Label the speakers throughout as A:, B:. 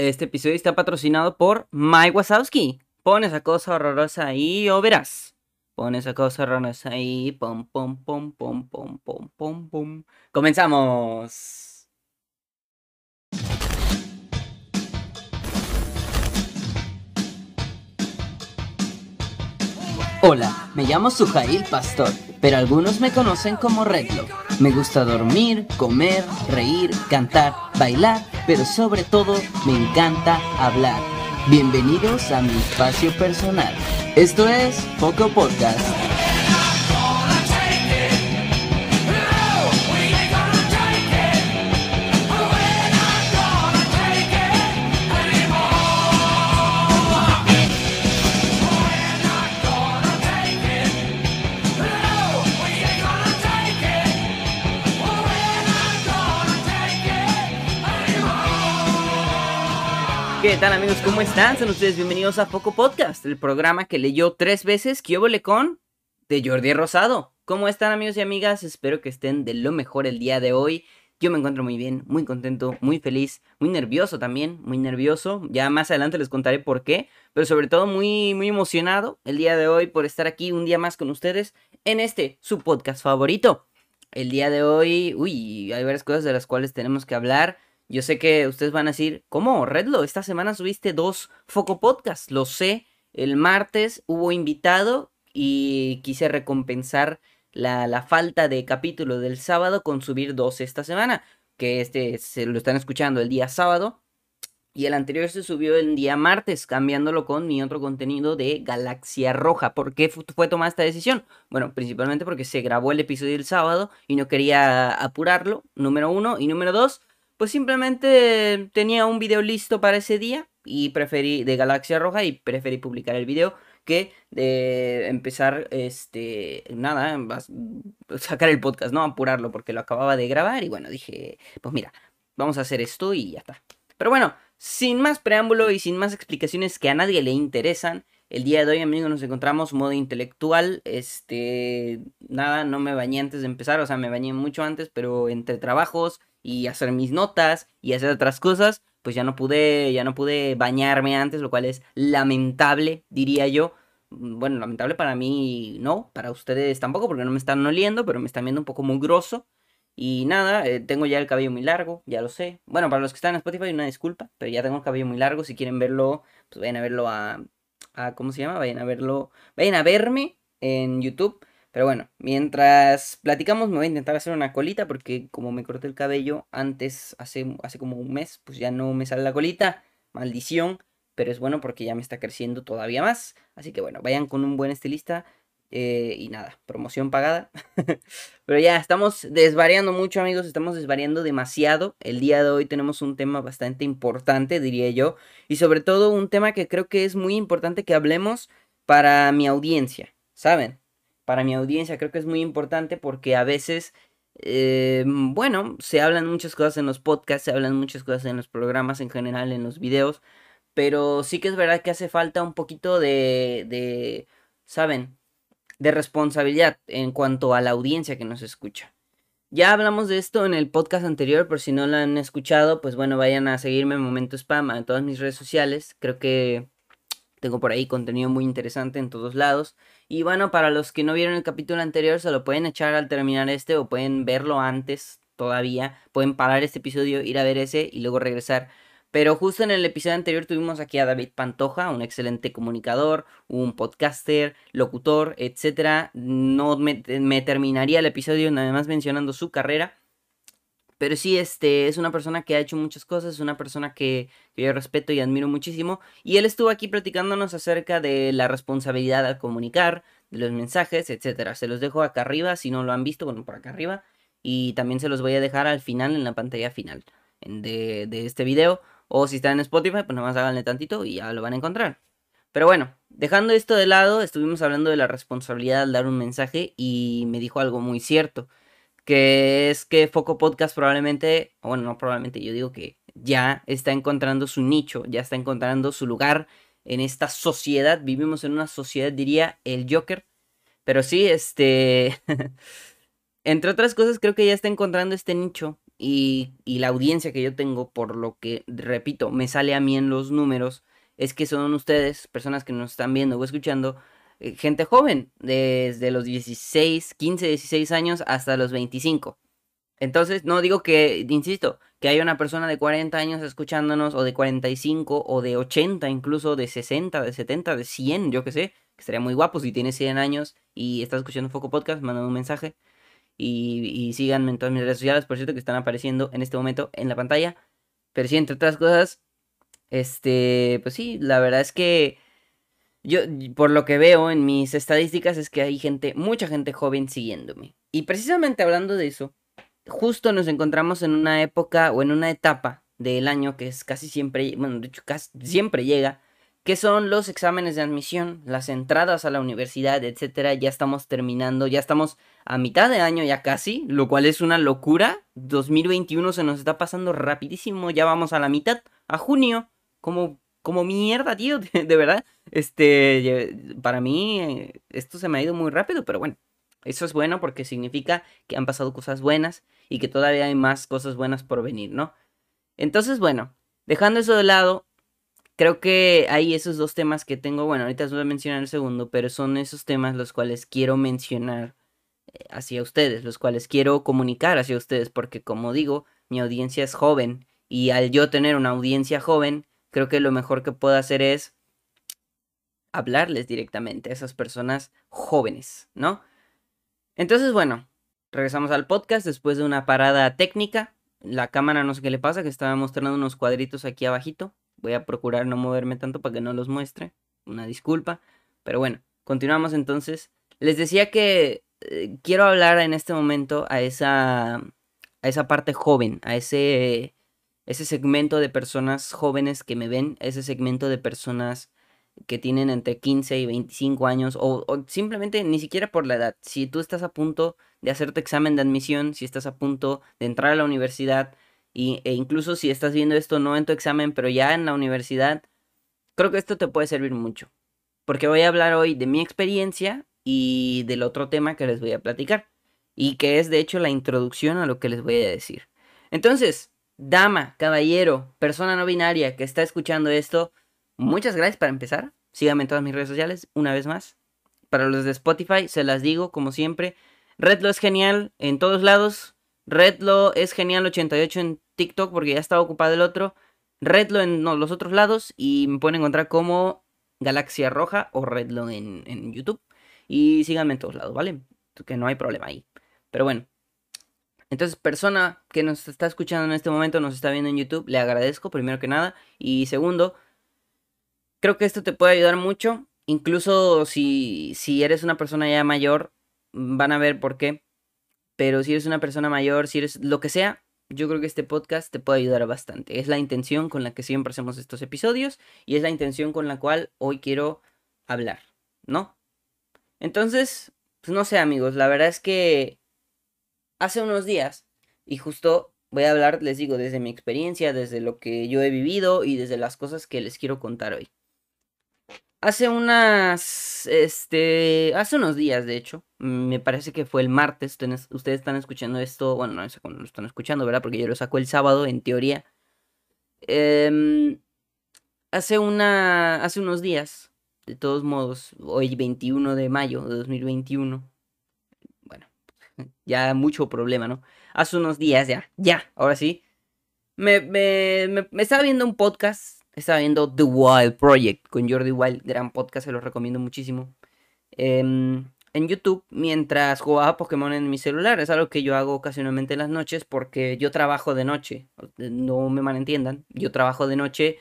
A: Este episodio está patrocinado por Mike Wazowski. Pon esa cosa horrorosa ahí o verás. Pon esa cosa horrorosa ahí. Pom, pom, pom, pom, pom, pom, pom, pom. Comenzamos. Hola, me llamo Sujail Pastor, pero algunos me conocen como Redlock. Me gusta dormir, comer, reír, cantar, bailar, pero sobre todo me encanta hablar. Bienvenidos a mi espacio personal. Esto es Poco Podcast. ¿Qué tal amigos? ¿Cómo están? Son ustedes bienvenidos a Poco Podcast, el programa que leyó tres veces Kiobole con de Jordi Rosado. ¿Cómo están amigos y amigas? Espero que estén de lo mejor el día de hoy. Yo me encuentro muy bien, muy contento, muy feliz, muy nervioso también, muy nervioso. Ya más adelante les contaré por qué, pero sobre todo muy, muy emocionado el día de hoy por estar aquí un día más con ustedes en este, su podcast favorito. El día de hoy, uy, hay varias cosas de las cuales tenemos que hablar. Yo sé que ustedes van a decir, ¿cómo, Redlo? Esta semana subiste dos Foco Podcast. Lo sé, el martes hubo invitado y quise recompensar la, la, falta de capítulo del sábado con subir dos esta semana. Que este se lo están escuchando el día sábado. Y el anterior se subió el día martes, cambiándolo con mi otro contenido de Galaxia Roja. ¿Por qué fue tomada esta decisión? Bueno, principalmente porque se grabó el episodio del sábado y no quería apurarlo, número uno. Y número dos, pues simplemente tenía un video listo para ese día y preferí de Galaxia Roja y preferí publicar el video que de empezar este nada sacar el podcast no apurarlo porque lo acababa de grabar y bueno dije pues mira vamos a hacer esto y ya está pero bueno sin más preámbulo y sin más explicaciones que a nadie le interesan el día de hoy, amigos, nos encontramos modo intelectual. Este, nada, no me bañé antes de empezar, o sea, me bañé mucho antes, pero entre trabajos y hacer mis notas y hacer otras cosas, pues ya no pude, ya no pude bañarme antes, lo cual es lamentable, diría yo. Bueno, lamentable para mí no, para ustedes tampoco, porque no me están oliendo, pero me están viendo un poco muy grosso. Y nada, eh, tengo ya el cabello muy largo, ya lo sé. Bueno, para los que están en Spotify, una disculpa, pero ya tengo el cabello muy largo. Si quieren verlo, pues vayan a verlo a ¿cómo se llama? Vayan a verlo, vayan a verme en YouTube. Pero bueno, mientras platicamos me voy a intentar hacer una colita porque como me corté el cabello antes, hace, hace como un mes, pues ya no me sale la colita. Maldición. Pero es bueno porque ya me está creciendo todavía más. Así que bueno, vayan con un buen estilista. Eh, y nada, promoción pagada. Pero ya, estamos desvariando mucho amigos, estamos desvariando demasiado. El día de hoy tenemos un tema bastante importante, diría yo. Y sobre todo un tema que creo que es muy importante que hablemos para mi audiencia, ¿saben? Para mi audiencia creo que es muy importante porque a veces, eh, bueno, se hablan muchas cosas en los podcasts, se hablan muchas cosas en los programas en general, en los videos. Pero sí que es verdad que hace falta un poquito de, de ¿saben? de responsabilidad en cuanto a la audiencia que nos escucha. Ya hablamos de esto en el podcast anterior, por si no lo han escuchado, pues bueno, vayan a seguirme en Momento Spam en todas mis redes sociales. Creo que tengo por ahí contenido muy interesante en todos lados. Y bueno, para los que no vieron el capítulo anterior, se lo pueden echar al terminar este o pueden verlo antes todavía. Pueden parar este episodio, ir a ver ese y luego regresar pero justo en el episodio anterior tuvimos aquí a David Pantoja, un excelente comunicador, un podcaster, locutor, etc. No me, terminaría el episodio nada más mencionando su carrera. Pero sí, este es una persona que ha hecho muchas cosas, es una persona que, yo respeto y admiro muchísimo. Y él estuvo aquí platicándonos acerca de la responsabilidad al comunicar, de los mensajes, etc. Se los dejo acá arriba, si no lo han visto, bueno, por acá arriba. Y también se los voy a dejar al final, en la pantalla final de, de este video. O si están en Spotify, pues nomás háganle tantito y ya lo van a encontrar. Pero bueno, dejando esto de lado, estuvimos hablando de la responsabilidad al dar un mensaje y me dijo algo muy cierto. Que es que Foco Podcast probablemente, bueno, no probablemente, yo digo que ya está encontrando su nicho, ya está encontrando su lugar en esta sociedad. Vivimos en una sociedad, diría el Joker. Pero sí, este... Entre otras cosas, creo que ya está encontrando este nicho y, y la audiencia que yo tengo, por lo que, repito, me sale a mí en los números, es que son ustedes, personas que nos están viendo o escuchando, gente joven, desde los 16, 15, 16 años hasta los 25. Entonces, no digo que, insisto, que haya una persona de 40 años escuchándonos, o de 45, o de 80, incluso de 60, de 70, de 100, yo que sé, que estaría muy guapo si tiene 100 años y está escuchando Foco Podcast, mándame un mensaje. Y, y síganme en todas mis redes sociales, por cierto, que están apareciendo en este momento en la pantalla. Pero sí, entre otras cosas, este, pues sí, la verdad es que yo, por lo que veo en mis estadísticas, es que hay gente, mucha gente joven siguiéndome. Y precisamente hablando de eso, justo nos encontramos en una época o en una etapa del año que es casi siempre, bueno, de hecho casi siempre llega, que son los exámenes de admisión, las entradas a la universidad, etcétera. Ya estamos terminando, ya estamos a mitad de año ya casi, lo cual es una locura. 2021 se nos está pasando rapidísimo, ya vamos a la mitad, a junio, como como mierda, tío, de, verdad. Este, para mí eh, esto se me ha ido muy rápido, pero bueno, eso es bueno porque significa que han pasado cosas buenas y que todavía hay más cosas buenas por venir, ¿no? Entonces, bueno, dejando eso de lado, creo que hay esos dos temas que tengo, bueno, ahorita os voy a mencionar el segundo, pero son esos temas los cuales quiero mencionar eh, hacia ustedes, los cuales quiero comunicar hacia ustedes, porque como digo, mi audiencia es joven y al yo tener una audiencia joven, creo que lo mejor que puedo hacer es hablarles directamente a esas personas jóvenes, ¿no? Entonces, bueno, regresamos al podcast después de una parada técnica. La cámara no sé qué le pasa, que estaba mostrando unos cuadritos aquí abajito. Voy a procurar no moverme tanto para que no los muestre. Una disculpa. Pero bueno, continuamos entonces. Les decía que eh, quiero hablar en este momento a esa, a esa parte joven, a ese ese segmento de personas jóvenes que me ven, ese segmento de personas que tienen entre 15 y 25 años o, simplemente ni siquiera por la edad. Si tú estás a punto de hacer tu examen de admisión, si estás a punto de entrar a la universidad y, e incluso si estás viendo esto no en tu examen, pero ya en la universidad, creo que esto te puede servir mucho. Porque voy a hablar hoy de mi experiencia y del otro tema que les voy a platicar. Y que es de hecho la introducción a lo que les voy a decir. Entonces, dama, caballero, persona no binaria que está escuchando esto, muchas gracias para empezar. Síganme en todas mis redes sociales, una vez más. Para los de Spotify, se las digo, como siempre. Redlo es genial en todos lados. Redlo es genial 88 en TikTok porque ya estaba ocupado el otro. Redlo en los otros lados y me pueden encontrar como Galaxia Roja o Redlo en, en YouTube. Y síganme en todos lados, ¿vale? Que no hay problema ahí. Pero bueno, entonces, persona que nos está escuchando en este momento, nos está viendo en YouTube, le agradezco primero que nada. Y segundo, creo que esto te puede ayudar mucho. Incluso si, si eres una persona ya mayor, van a ver por qué. Pero si eres una persona mayor, si eres lo que sea, yo creo que este podcast te puede ayudar bastante. Es la intención con la que siempre hacemos estos episodios y es la intención con la cual hoy quiero hablar, ¿no? Entonces, pues no sé amigos, la verdad es que hace unos días y justo voy a hablar, les digo, desde mi experiencia, desde lo que yo he vivido y desde las cosas que les quiero contar hoy. Hace unas, este, hace unos días, de hecho, me parece que fue el martes, ustedes están escuchando esto, bueno, no sé lo están escuchando, ¿verdad? Porque yo lo saco el sábado, en teoría. Em, hace una, hace unos días, de todos modos, hoy 21 de mayo de 2021, ya mucho problema, ¿no? Hace unos días ya, ya, ahora sí. Me, me, me, estaba viendo un podcast, estaba viendo The Wild Project con Jordi Wild, gran podcast, se lo recomiendo muchísimo. Em, en YouTube mientras jugaba Pokémon en mi celular. Es algo que yo hago ocasionalmente en las noches porque yo trabajo de noche. No me malentiendan. Yo trabajo de noche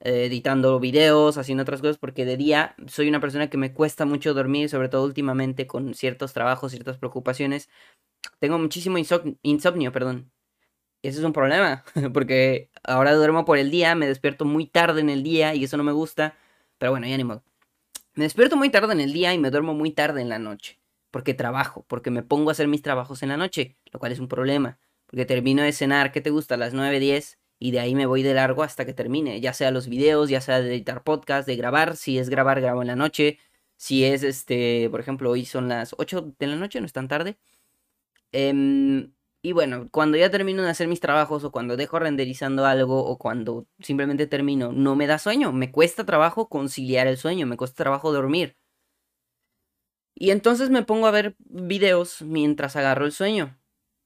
A: eh, editando videos, haciendo otras cosas porque de día soy una persona que me cuesta mucho dormir, sobre todo últimamente con ciertos trabajos, ciertas preocupaciones tengo muchísimo insomnio, perdón. Ese es un problema, porque ahora duermo por el día, me despierto muy tarde en el día y eso no me gusta. Pero bueno, ya ni. Me despierto muy tarde en el día y me duermo muy tarde en la noche. Porque trabajo, porque me pongo a hacer mis trabajos en la noche, lo cual es un problema. Porque termino de cenar, ¿qué te gusta? A las 9, 10 y de ahí me voy de largo hasta que termine. Ya sea los videos, ya sea de editar podcast, de grabar. Si es grabar, grabo en la noche. Si es este, por ejemplo, hoy son las 8 de la noche, no es tan tarde. Em, Y bueno, cuando ya termino de hacer mis trabajos o cuando dejo renderizando algo o cuando simplemente termino, no me da sueño. Me cuesta trabajo conciliar el sueño, me cuesta trabajo dormir. Y entonces me pongo a ver videos mientras agarro el sueño.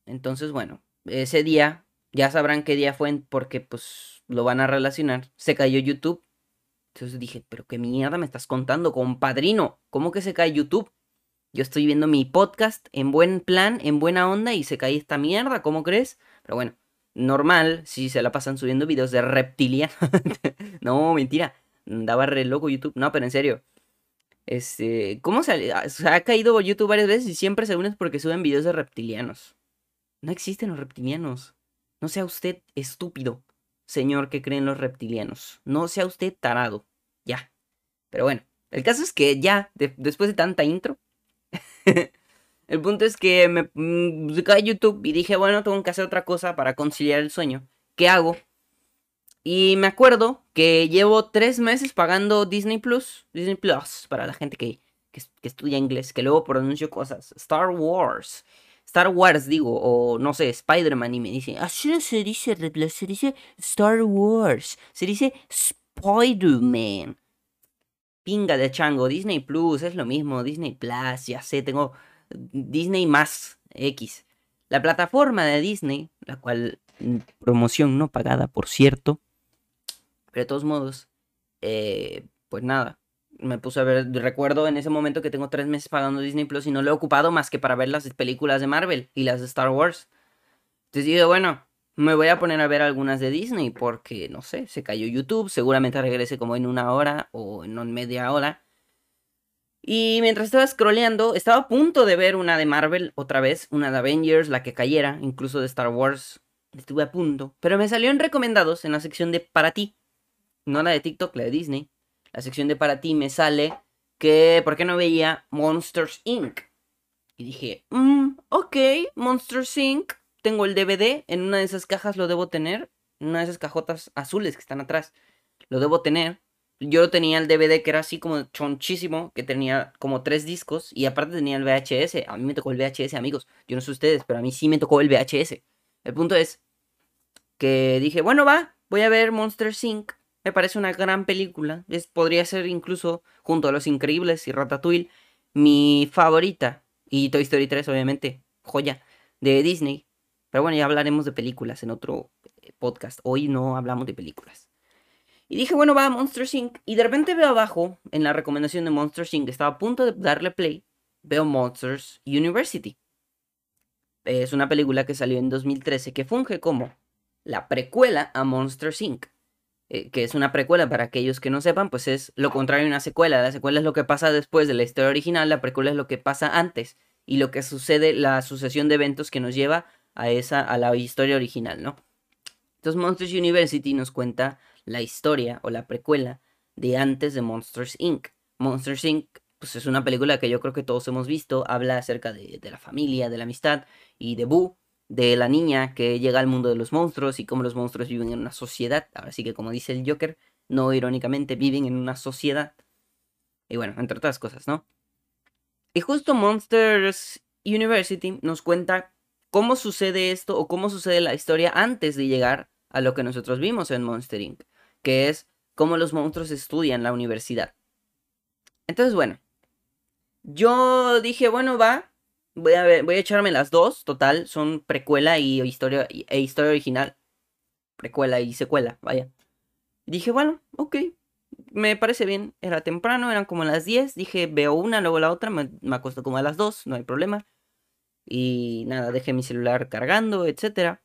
A: Entonces, bueno, ese día, ya sabrán qué día fue porque pues lo van a relacionar. Se cayó YouTube. Entonces dije, pero qué mierda me estás contando, compadrino. ¿Cómo que se cae YouTube? Yo estoy viendo mi podcast en buen plan, en buena onda y se cae esta mierda, ¿cómo crees? Pero bueno, normal si se la pasan subiendo videos de reptilianos. no, mentira. Daba re loco YouTube. No, pero en serio. Este, ¿cómo se, ah, se ha caído YouTube varias veces y siempre según es porque suben videos de reptilianos? No existen los reptilianos. No sea usted estúpido, señor que cree en los reptilianos. No sea usted tarado. Ya. Pero bueno, el caso es que ya, después de tanta intro, el punto es que me mm, cae YouTube y dije, bueno, tengo que hacer otra cosa para conciliar el sueño. ¿Qué hago? Y me acuerdo que llevo tres meses pagando Disney Plus, Disney Plus, para la gente que, estudia inglés, que luego pronuncio cosas. Star Wars. Star Wars, digo, o no sé, Spider-Man, y me dice, así no se dice, se dice Star Wars, se dice Spider-Man. Pinga de chango, Disney Plus, es lo mismo, Disney Plus, ya sé, tengo Disney más X. La plataforma de Disney, la cual, mm, promoción no pagada, por cierto, pero de todos modos, eh, pues nada, me puse a ver, recuerdo en ese momento que tengo tres meses pagando Disney Plus y no lo he ocupado más que para ver las películas de Marvel y las de Star Wars. Entonces dije, bueno, me voy a poner a ver algunas de Disney porque, no sé, se cayó YouTube, seguramente regrese como en una hora o en media hora. Y mientras estaba scrolleando, estaba a punto de ver una de Marvel otra vez, una de Avengers, la que cayera, incluso de Star Wars. Estuve a punto, pero me salió en recomendados en la sección de para ti no la de TikTok, la de Disney, la sección de para ti me sale que, ¿por qué no veía Monsters Inc? Y dije, mmm, ok, Monsters Inc. Tengo el DVD, en una de esas cajas lo debo tener, en una de esas cajotas azules que están atrás, lo debo tener. Yo tenía el DVD que era así como chonchísimo, que tenía como tres discos y aparte tenía el VHS. A mí me tocó el VHS, amigos. Yo no sé ustedes, pero a mí sí me tocó el VHS. El punto es que dije, bueno, va, voy a ver Monsters Inc. Me parece una gran película. Podría ser incluso, junto a Los Increíbles y Ratatouille, mi favorita. Y Toy Story 3, obviamente, joya de Disney. Pero bueno, ya hablaremos de películas en otro eh, podcast. Hoy no hablamos de películas. Y dije, bueno, va, Monster Inc. Y de repente veo abajo, en la recomendación de Monster Inc., estaba a punto de darle play, veo Monsters University. Es una película que salió en 2013 que funge como la precuela a Monster Inc. Eh, que es una precuela para aquellos que no sepan, pues es lo contrario a una secuela. La secuela es lo que pasa después de la historia original, la precuela es lo que pasa antes y lo que sucede, la sucesión de eventos que nos lleva a esa, a la historia original, ¿no? Entonces Monsters University nos cuenta la historia o la precuela de antes de Monsters Inc. Monsters Inc. Pues es una película que yo creo que todos hemos visto, habla acerca de, de la familia, de la amistad y de Boo, de la niña que llega al mundo de los monstruos y cómo los monstruos viven en una sociedad. Así que como dice el Joker, no irónicamente, viven en una sociedad. Y bueno, entre otras cosas, ¿no? Y justo Monsters University nos cuenta cómo sucede esto o cómo sucede la historia antes de llegar a lo que nosotros vimos en Monster Inc., que es cómo los monstruos estudian la universidad. Entonces, bueno, yo dije, bueno, va, Voy a, ver, voy a echarme las dos, total, son precuela y historia, e historia original. Precuela y secuela, vaya. Dije, bueno, ok, me parece bien. Era temprano, eran como las 10. Dije, veo una, luego la otra, me, me acuesto como a las 2, no hay problema. Y nada, dejé mi celular cargando, etc.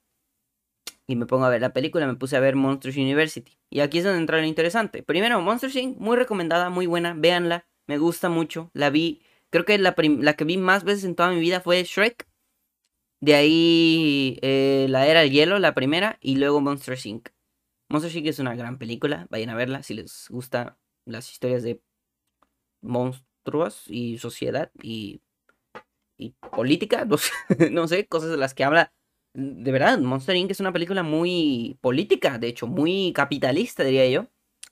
A: Y me pongo a ver la película, me puse a ver Monsters University. Y aquí es donde entra lo interesante. Primero, Monsters Inc., muy recomendada, muy buena, véanla, me gusta mucho. La vi Creo que la, la que vi más veces en toda mi vida fue Shrek. De ahí eh, la era del hielo, la primera, y luego Monster Inc. Monster Inc. es una gran película, vayan a verla si les gusta las historias de monstruos y sociedad y, y política, no sé, cosas de las que habla. De verdad, Monster Inc. es una película muy política, de hecho, muy capitalista, diría yo.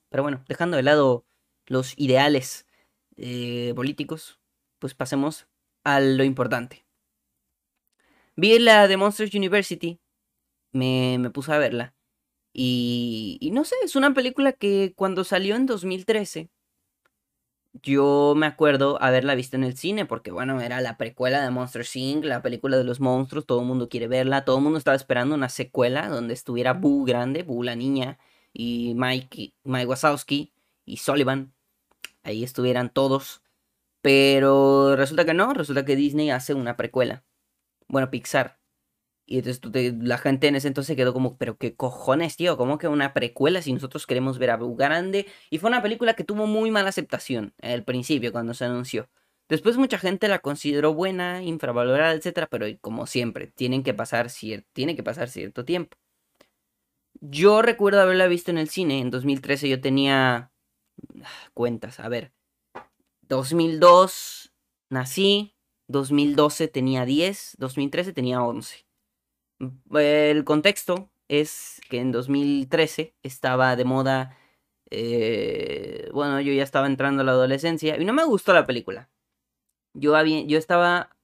A: Pero bueno, dejando de lado los ideales eh, políticos, pues pasemos a lo importante. Vi la de Monsters University, me, me puse a verla. Y, y no sé, es una película que cuando salió en 2013, yo me acuerdo haberla visto en el cine, porque bueno, era la precuela de Monster Inc., la película de los monstruos, todo el mundo quiere verla, todo el mundo estaba esperando una secuela donde estuviera Boo grande, Boo la niña, y Mike, Mike Wazowski y Sullivan, ahí estuvieran todos. Pero resulta que no, resulta que Disney hace una precuela. Bueno, Pixar. Y entonces la gente en ese entonces quedó como, pero qué cojones, tío, ¿cómo que una precuela si nosotros queremos ver a Grande? Y fue una película que tuvo muy mala aceptación al principio cuando se anunció. Después mucha gente la consideró buena, infravalorada, etcétera, pero como siempre, tienen que pasar tiene que pasar cierto tiempo. Yo recuerdo haberla visto en el cine, en 2013 yo tenía cuentas, a ver, 2002 nací, 2012 tenía 10, 2013 tenía 11. El contexto es que en 2013 estaba de moda, eh, bueno, yo ya estaba entrando a la adolescencia y no me gustó la película. Yo, estaba,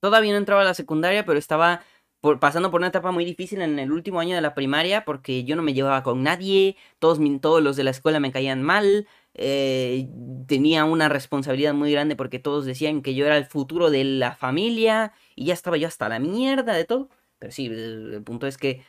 A: todavía no entraba a la secundaria, pero estaba pasando por una etapa muy difícil en el último año de la primaria porque yo no me llevaba con nadie, todos los de la escuela me caían mal, eh, tenía una responsabilidad muy grande porque todos decían que yo era el futuro de la familia y ya estaba yo hasta la mierda de todo. Pero sí, el, punto es que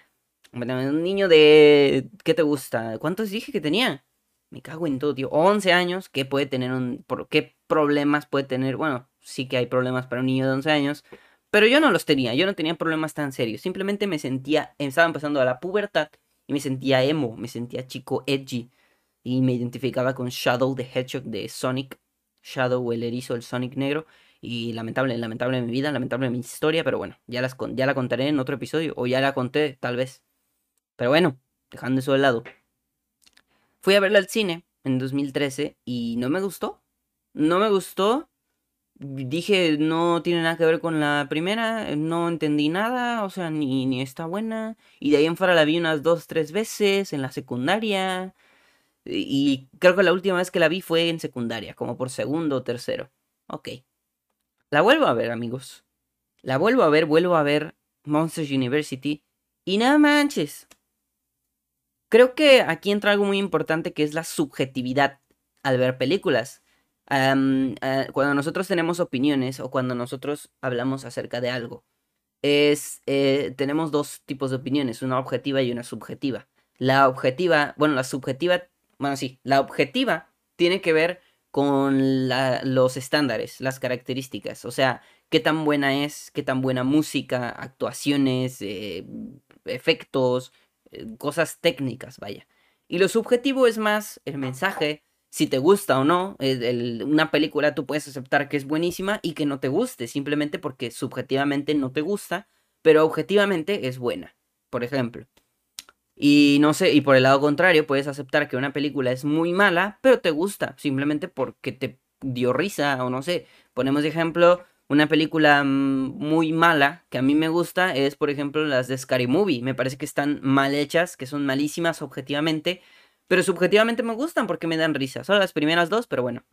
A: un niño de... ¿Qué te gusta? ¿Cuántos dije que tenía? Me cago en todo, tío. 11 años, ¿qué puede tener un... ¿Qué problemas puede tener? Bueno, sí que hay problemas para un niño de 11 años, pero yo no los tenía, yo no tenía problemas tan serios. Simplemente me sentía, estaba empezando a la pubertad y me sentía emo, me sentía chico edgy. Y me identificaba con Shadow the Hedgehog de Sonic. Shadow, el erizo, el Sonic negro. Y lamentable, lamentable mi vida, lamentable mi historia. Pero bueno, ya, las, ya la contaré en otro episodio. O ya la conté, tal vez. Pero bueno, dejando eso de lado. Fui a verla al cine en 2013 y no me gustó. No me gustó dije, no tiene nada que ver con la primera, no entendí nada, o sea, ni, ni está buena. Y de ahí en fuera la vi unas dos, tres veces en la secundaria. Y creo que la última vez que la vi fue en secundaria, como por segundo o tercero. Ok. La vuelvo a ver, amigos. La vuelvo a ver, vuelvo a ver Monsters University. Y nada manches. Creo que aquí entra algo muy importante que es la subjetividad al ver películas. Eh, cuando nosotros tenemos opiniones o cuando nosotros hablamos acerca de algo, es, eh, tenemos dos tipos de opiniones, una objetiva y una subjetiva. La objetiva, bueno, la subjetiva, bueno, sí, la objetiva tiene que ver con los estándares, las características, o sea, qué tan buena es, qué tan buena música, actuaciones, eh, efectos, cosas técnicas, vaya. Y lo subjetivo es más el mensaje, si te gusta o no. una película tú puedes aceptar que es buenísima y que no te guste, simplemente porque subjetivamente no te gusta, pero objetivamente es buena, por ejemplo. Y no sé, y por el lado contrario, puedes aceptar que una película es muy mala, pero te gusta, simplemente porque te dio risa o no sé. Ponemos de ejemplo una película mm, muy mala que a mí me gusta es, por ejemplo, las de Scary Movie. Me parece que están mal hechas, que son malísimas objetivamente, pero subjetivamente me gustan porque me dan risa. Son las primeras dos, pero bueno,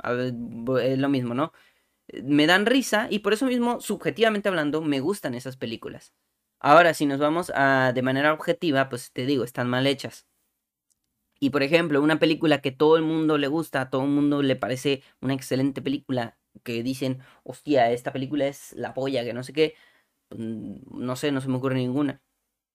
A: es lo mismo, ¿no? Me dan risa y por eso mismo, subjetivamente hablando, me gustan esas películas. Ahora, si nos vamos a de manera objetiva, pues te digo, están mal hechas. Y por ejemplo, una película que todo el mundo le gusta, a todo el mundo le parece una excelente película, que dicen, hostia, esta película es la polla, que no sé qué, pues, no sé, no se me ocurre ninguna.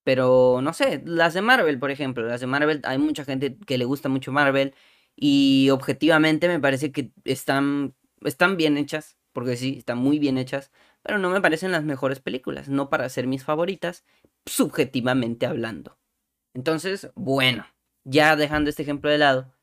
A: Pero no sé, las de Marvel, por ejemplo, las de Marvel, hay mucha gente que le gusta mucho Marvel y objetivamente me parece que están, están bien hechas, porque sí, están muy bien hechas, pero no me parecen las mejores películas, no para ser mis favoritas, subjetivamente hablando. Entonces, bueno, ya dejando este ejemplo de lado,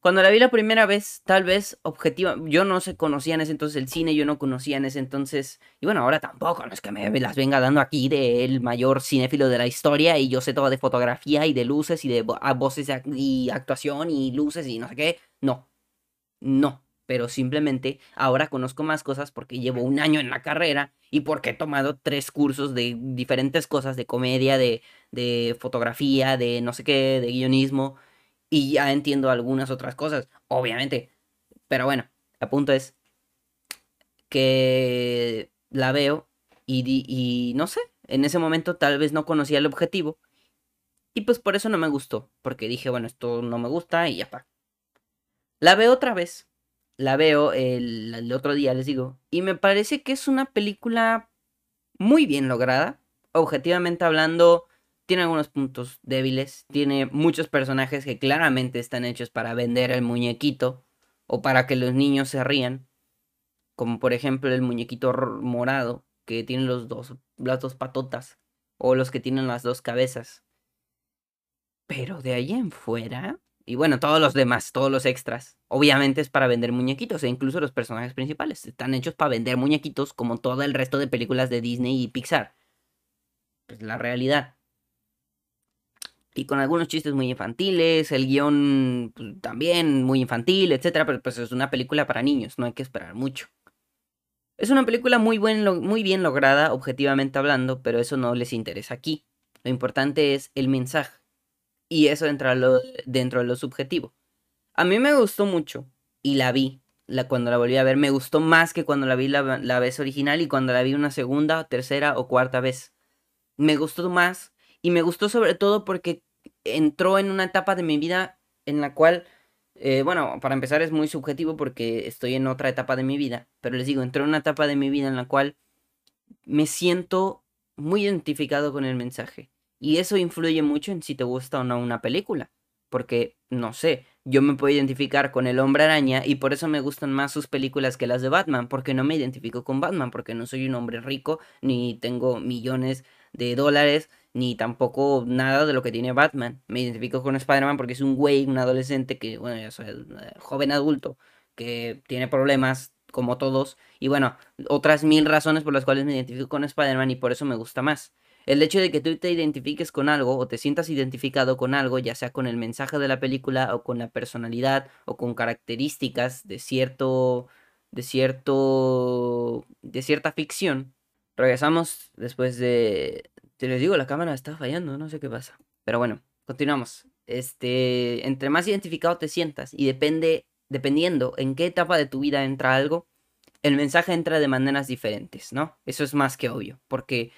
A: cuando la vi la primera vez, tal vez objetiva, yo no se conocía en ese entonces el cine, yo no conocía en ese entonces, y bueno, ahora tampoco, no es que me las venga dando aquí del mayor cinéfilo de la historia y yo sé todo de fotografía y de luces y de voces y actuación y luces y no sé qué, no, no, pero simplemente ahora conozco más cosas porque llevo un año en la carrera y porque he tomado tres cursos de diferentes cosas, de comedia, de, de fotografía, de no sé qué, de guionismo y ya entiendo algunas otras cosas, obviamente. Pero bueno, el punto es que la veo Y, y no sé, en ese momento tal vez no conocía el objetivo. Y pues por eso no me gustó. Porque dije, bueno, esto no me gusta y ya está. La veo otra vez. La veo el, otro día, les digo. Y me parece que es una película muy bien lograda. Objetivamente hablando, tiene algunos puntos débiles. Tiene muchos personajes que claramente están hechos para vender el muñequito. O para que los niños se rían. Como por ejemplo el muñequito morado. Que tiene los dos, las dos patotas. O los que tienen las dos cabezas. Pero de ahí en fuera. Y bueno, todos los demás, todos los extras. Obviamente es para vender muñequitos. E incluso los personajes principales. Están hechos para vender muñequitos. Como todo el resto de películas de Disney y Pixar. Pues la realidad. Y con algunos chistes muy infantiles. El guion pues, también muy infantil, etc. Pero pues es una película para niños. No hay que esperar mucho. Es una película muy, buen, muy bien lograda, objetivamente hablando. Pero eso no les interesa aquí. Lo importante es el mensaje y eso entra lo, dentro de lo subjetivo. A mí me gustó mucho y la vi la, cuando la volví a ver. Me gustó más que cuando la vi la, la vez original y cuando la vi una segunda, tercera o cuarta vez. Me gustó más y me gustó sobre todo porque entró en una etapa de mi vida en la cual, eh, bueno, para empezar es muy subjetivo porque estoy en otra etapa de mi vida, pero les digo, entró en una etapa de mi vida en la cual me siento muy identificado con el mensaje. Y eso influye mucho en si te gusta o no una película. Porque, no sé, yo me puedo identificar con el hombre araña y por eso me gustan más sus películas que las de Batman, porque no me identifico con Batman, porque no soy un hombre rico, ni tengo millones de dólares, ni tampoco nada de lo que tiene Batman. Me identifico con Spider-Man porque es un güey, un adolescente que, bueno, ya soy eh, joven adulto, que tiene problemas como todos, y bueno, otras mil razones por las cuales me identifico con Spider-Man y por eso me gusta más. El hecho de que tú te identifiques con algo o te sientas identificado con algo, ya sea con el mensaje de la película o con la personalidad o con características de cierto de cierto de cierta ficción. Regresamos después de te les digo, la cámara está fallando, no sé qué pasa. Pero bueno, continuamos. Este, entre más identificado te sientas y depende dependiendo en qué etapa de tu vida entra algo, el mensaje entra de maneras diferentes, ¿no? Eso es más que obvio, porque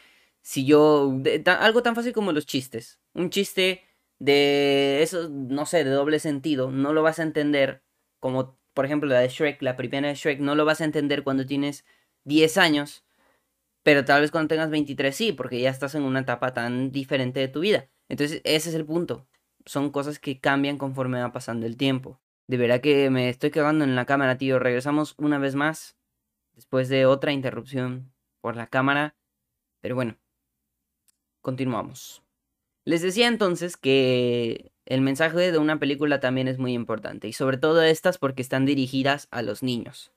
A: si yo, algo tan fácil como los chistes, un chiste de eso, no sé, de doble sentido, no lo vas a entender como, por ejemplo, la de Shrek, la primera de Shrek, no lo vas a entender cuando tienes 10 años, pero tal vez cuando tengas 23 sí, porque ya estás en una etapa tan diferente de tu vida. Entonces, ese es el punto. Son cosas que cambian conforme va pasando el tiempo. De verdad que me estoy quedando en la cámara, tío. Regresamos una vez más, después de otra interrupción por la cámara. Pero bueno, Continuamos. Les decía entonces que el mensaje de una película también es muy importante, y sobre todo estas porque están dirigidas a los niños.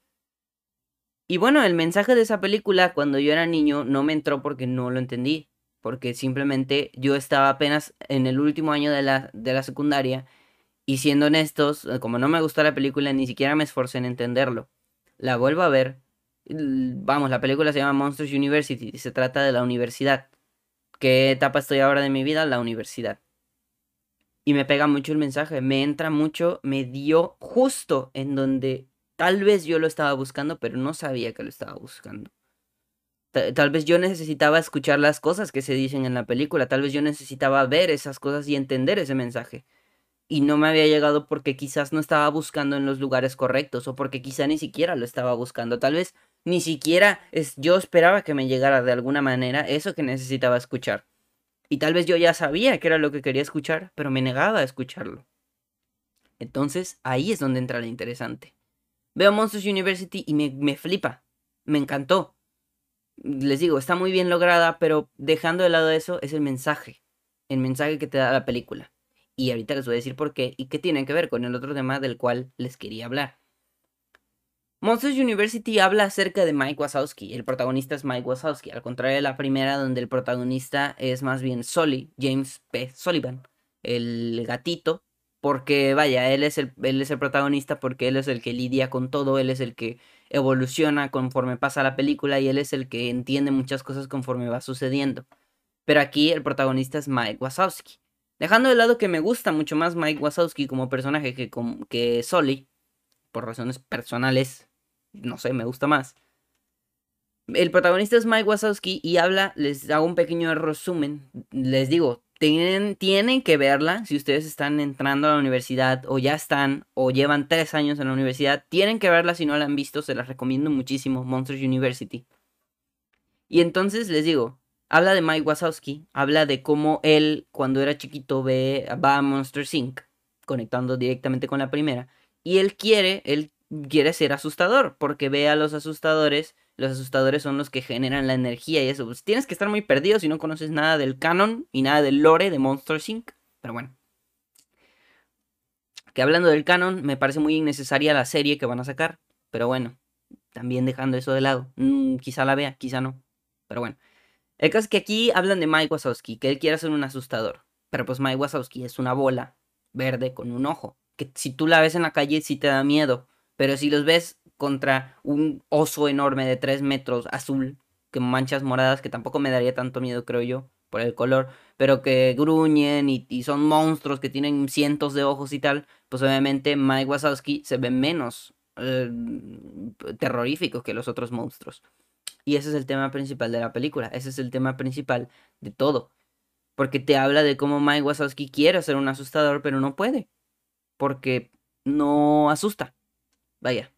A: Y bueno, el mensaje de esa película cuando yo era niño no me entró porque no lo entendí, porque simplemente yo estaba apenas en el último año de la, de la secundaria, y siendo honestos, como no me gustó la película, ni siquiera me esforcé en entenderlo. La vuelvo a ver. Vamos, la película se llama Monsters University y se trata de la universidad qué etapa estoy ahora de mi vida? La universidad. Y me pega mucho el mensaje, me entra mucho, me dio justo en donde tal vez yo lo estaba buscando, pero no sabía que lo estaba buscando. Tal, vez yo necesitaba escuchar las cosas que se dicen en la película, tal vez yo necesitaba ver esas cosas y entender ese mensaje. Y no me había llegado porque quizás no estaba buscando en los lugares correctos o porque quizá ni siquiera lo estaba buscando. Tal vez ni siquiera es, yo esperaba que me llegara de alguna manera eso que necesitaba escuchar. Y tal vez yo ya sabía que era lo que quería escuchar, pero me negaba a escucharlo. Entonces ahí es donde entra lo interesante. Veo Monsters University y me, me flipa. Me encantó. Les digo, está muy bien lograda, pero dejando de lado eso es el mensaje. El mensaje que te da la película. Y ahorita les voy a decir por qué y qué tiene que ver con el otro tema del cual les quería hablar. Monsters University habla acerca de Mike Wazowski. El protagonista es Mike Wazowski, al contrario de la primera, donde el protagonista es más bien Sully, James P. Sullivan, el gatito, porque vaya, él es, el, él es el protagonista porque él es el que lidia con todo, él es el que evoluciona conforme pasa la película y él es el que entiende muchas cosas conforme va sucediendo. Pero aquí el protagonista es Mike Wazowski. Dejando de lado que me gusta mucho más Mike Wazowski como personaje que, que Sully, por razones personales no sé, me gusta más. El protagonista es Mike Wazowski y habla, les hago un pequeño resumen, les digo, tienen, tienen que verla si ustedes están entrando a la universidad o ya están o llevan tres años en la universidad, tienen que verla si no la han visto, se las recomiendo muchísimo, Monsters University. Y entonces les digo, habla de Mike Wazowski, habla de cómo él cuando era chiquito ve, va a Monster Inc., conectando directamente con la primera, y él quiere, él quiere ser asustador, porque ve a los asustadores, los asustadores son los que generan la energía y eso. Pues tienes que estar muy perdido si no conoces nada del canon y nada del lore de Monster Inc. Pero bueno. Que hablando del canon, me parece muy innecesaria la serie que van a sacar. Pero bueno, también dejando eso de lado. Mm, quizá la vea, quizá no. Pero bueno. El caso es que aquí hablan de Mike Wazowski, que él quiere ser un asustador. Pero pues Mike Wazowski es una bola verde con un ojo. Que si tú la ves en la calle sí te da miedo. Pero si los ves contra un oso enorme de 3 metros azul, que manchas moradas, que tampoco me daría tanto miedo, creo yo, por el color, pero que gruñen y, son monstruos que tienen cientos de ojos y tal, pues obviamente Mike Wazowski se ve menos eh, terrorífico que los otros monstruos. Y ese es el tema principal de la película, ese es el tema principal de todo. Porque te habla de cómo Mike Wazowski quiere ser un asustador, pero no puede. Porque no asusta. Vaya.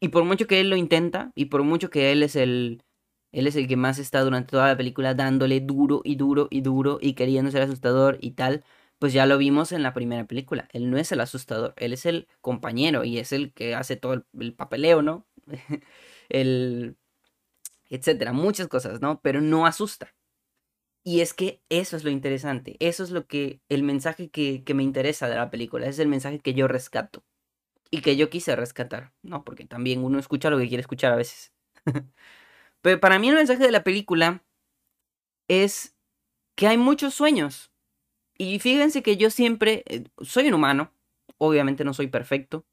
A: Y por mucho que él lo intenta, y por mucho que él es el. Él es el que más está durante toda la película dándole duro y duro y duro y queriendo ser asustador y tal. Pues ya lo vimos en la primera película. Él no es el asustador, él es el compañero y es el que hace todo el, papeleo, ¿no? el. etcétera, muchas cosas, ¿no? Pero no asusta. Y es que eso es lo interesante, eso es lo que, el mensaje que, que me interesa de la película, es el mensaje que yo rescato y que yo quise rescatar, ¿no? Porque también uno escucha lo que quiere escuchar a veces. Pero para mí el mensaje de la película es que hay muchos sueños. Y fíjense que yo siempre eh, soy un humano, obviamente no soy perfecto,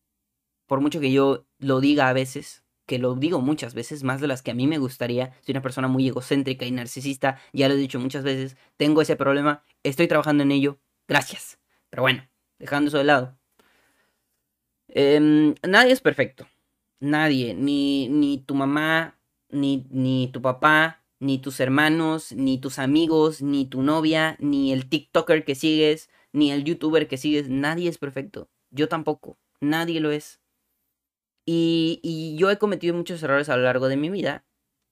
A: por mucho que yo lo diga a veces, que lo digo muchas veces, más de las que a mí me gustaría, soy una persona muy egocéntrica y narcisista, ya lo he dicho muchas veces, tengo ese problema, estoy trabajando en ello, gracias. Pero bueno, dejando eso de lado, Em, nadie es perfecto. Nadie. Ni, ni tu mamá, ni, ni tu papá, ni tus hermanos, ni tus amigos, ni tu novia, ni el TikToker que sigues, ni el YouTuber que sigues. Nadie es perfecto. Yo tampoco. Nadie lo es. Y, y yo he cometido muchos errores a lo largo de mi vida.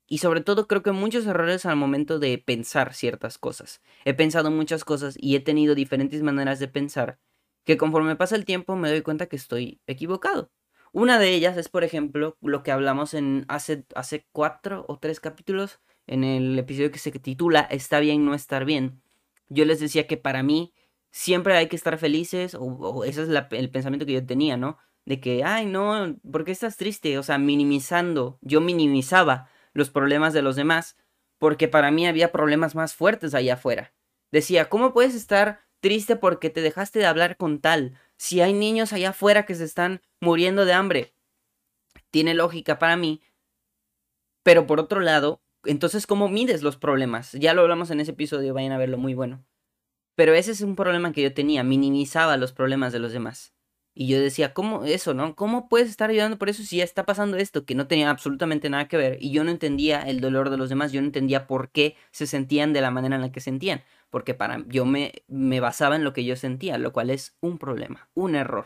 A: Y sobre todo creo que muchos errores al momento de pensar ciertas cosas. He pensado muchas cosas y he tenido diferentes maneras de pensar que conforme pasa el tiempo me doy cuenta que estoy equivocado. Una de ellas es, por ejemplo, lo que hablamos en hace, hace cuatro o tres capítulos, en el episodio que se titula Está bien no estar bien. Yo les decía que para mí siempre hay que estar felices, o, ese es el pensamiento que yo tenía, ¿no? De que, ay, no, ¿por qué estás triste? O sea, minimizando, yo minimizaba los problemas de los demás, porque para mí había problemas más fuertes allá afuera. Decía, ¿cómo puedes estar triste porque te dejaste de hablar con tal. Si hay niños allá afuera que se están muriendo de hambre, tiene lógica para mí. Pero por otro lado, entonces, ¿cómo mides los problemas? Ya lo hablamos en ese episodio, vayan a verlo, muy bueno. Pero ese es un problema que yo tenía, minimizaba los problemas de los demás. Y yo decía, ¿cómo eso, no? ¿Cómo puedes estar ayudando por eso si ya está pasando esto? Que no tenía absolutamente nada que ver. Y yo no entendía el dolor de los demás, yo no entendía por qué se sentían de la manera en la que sentían. Porque para yo me, me basaba en lo que yo sentía, lo cual es un problema, un error.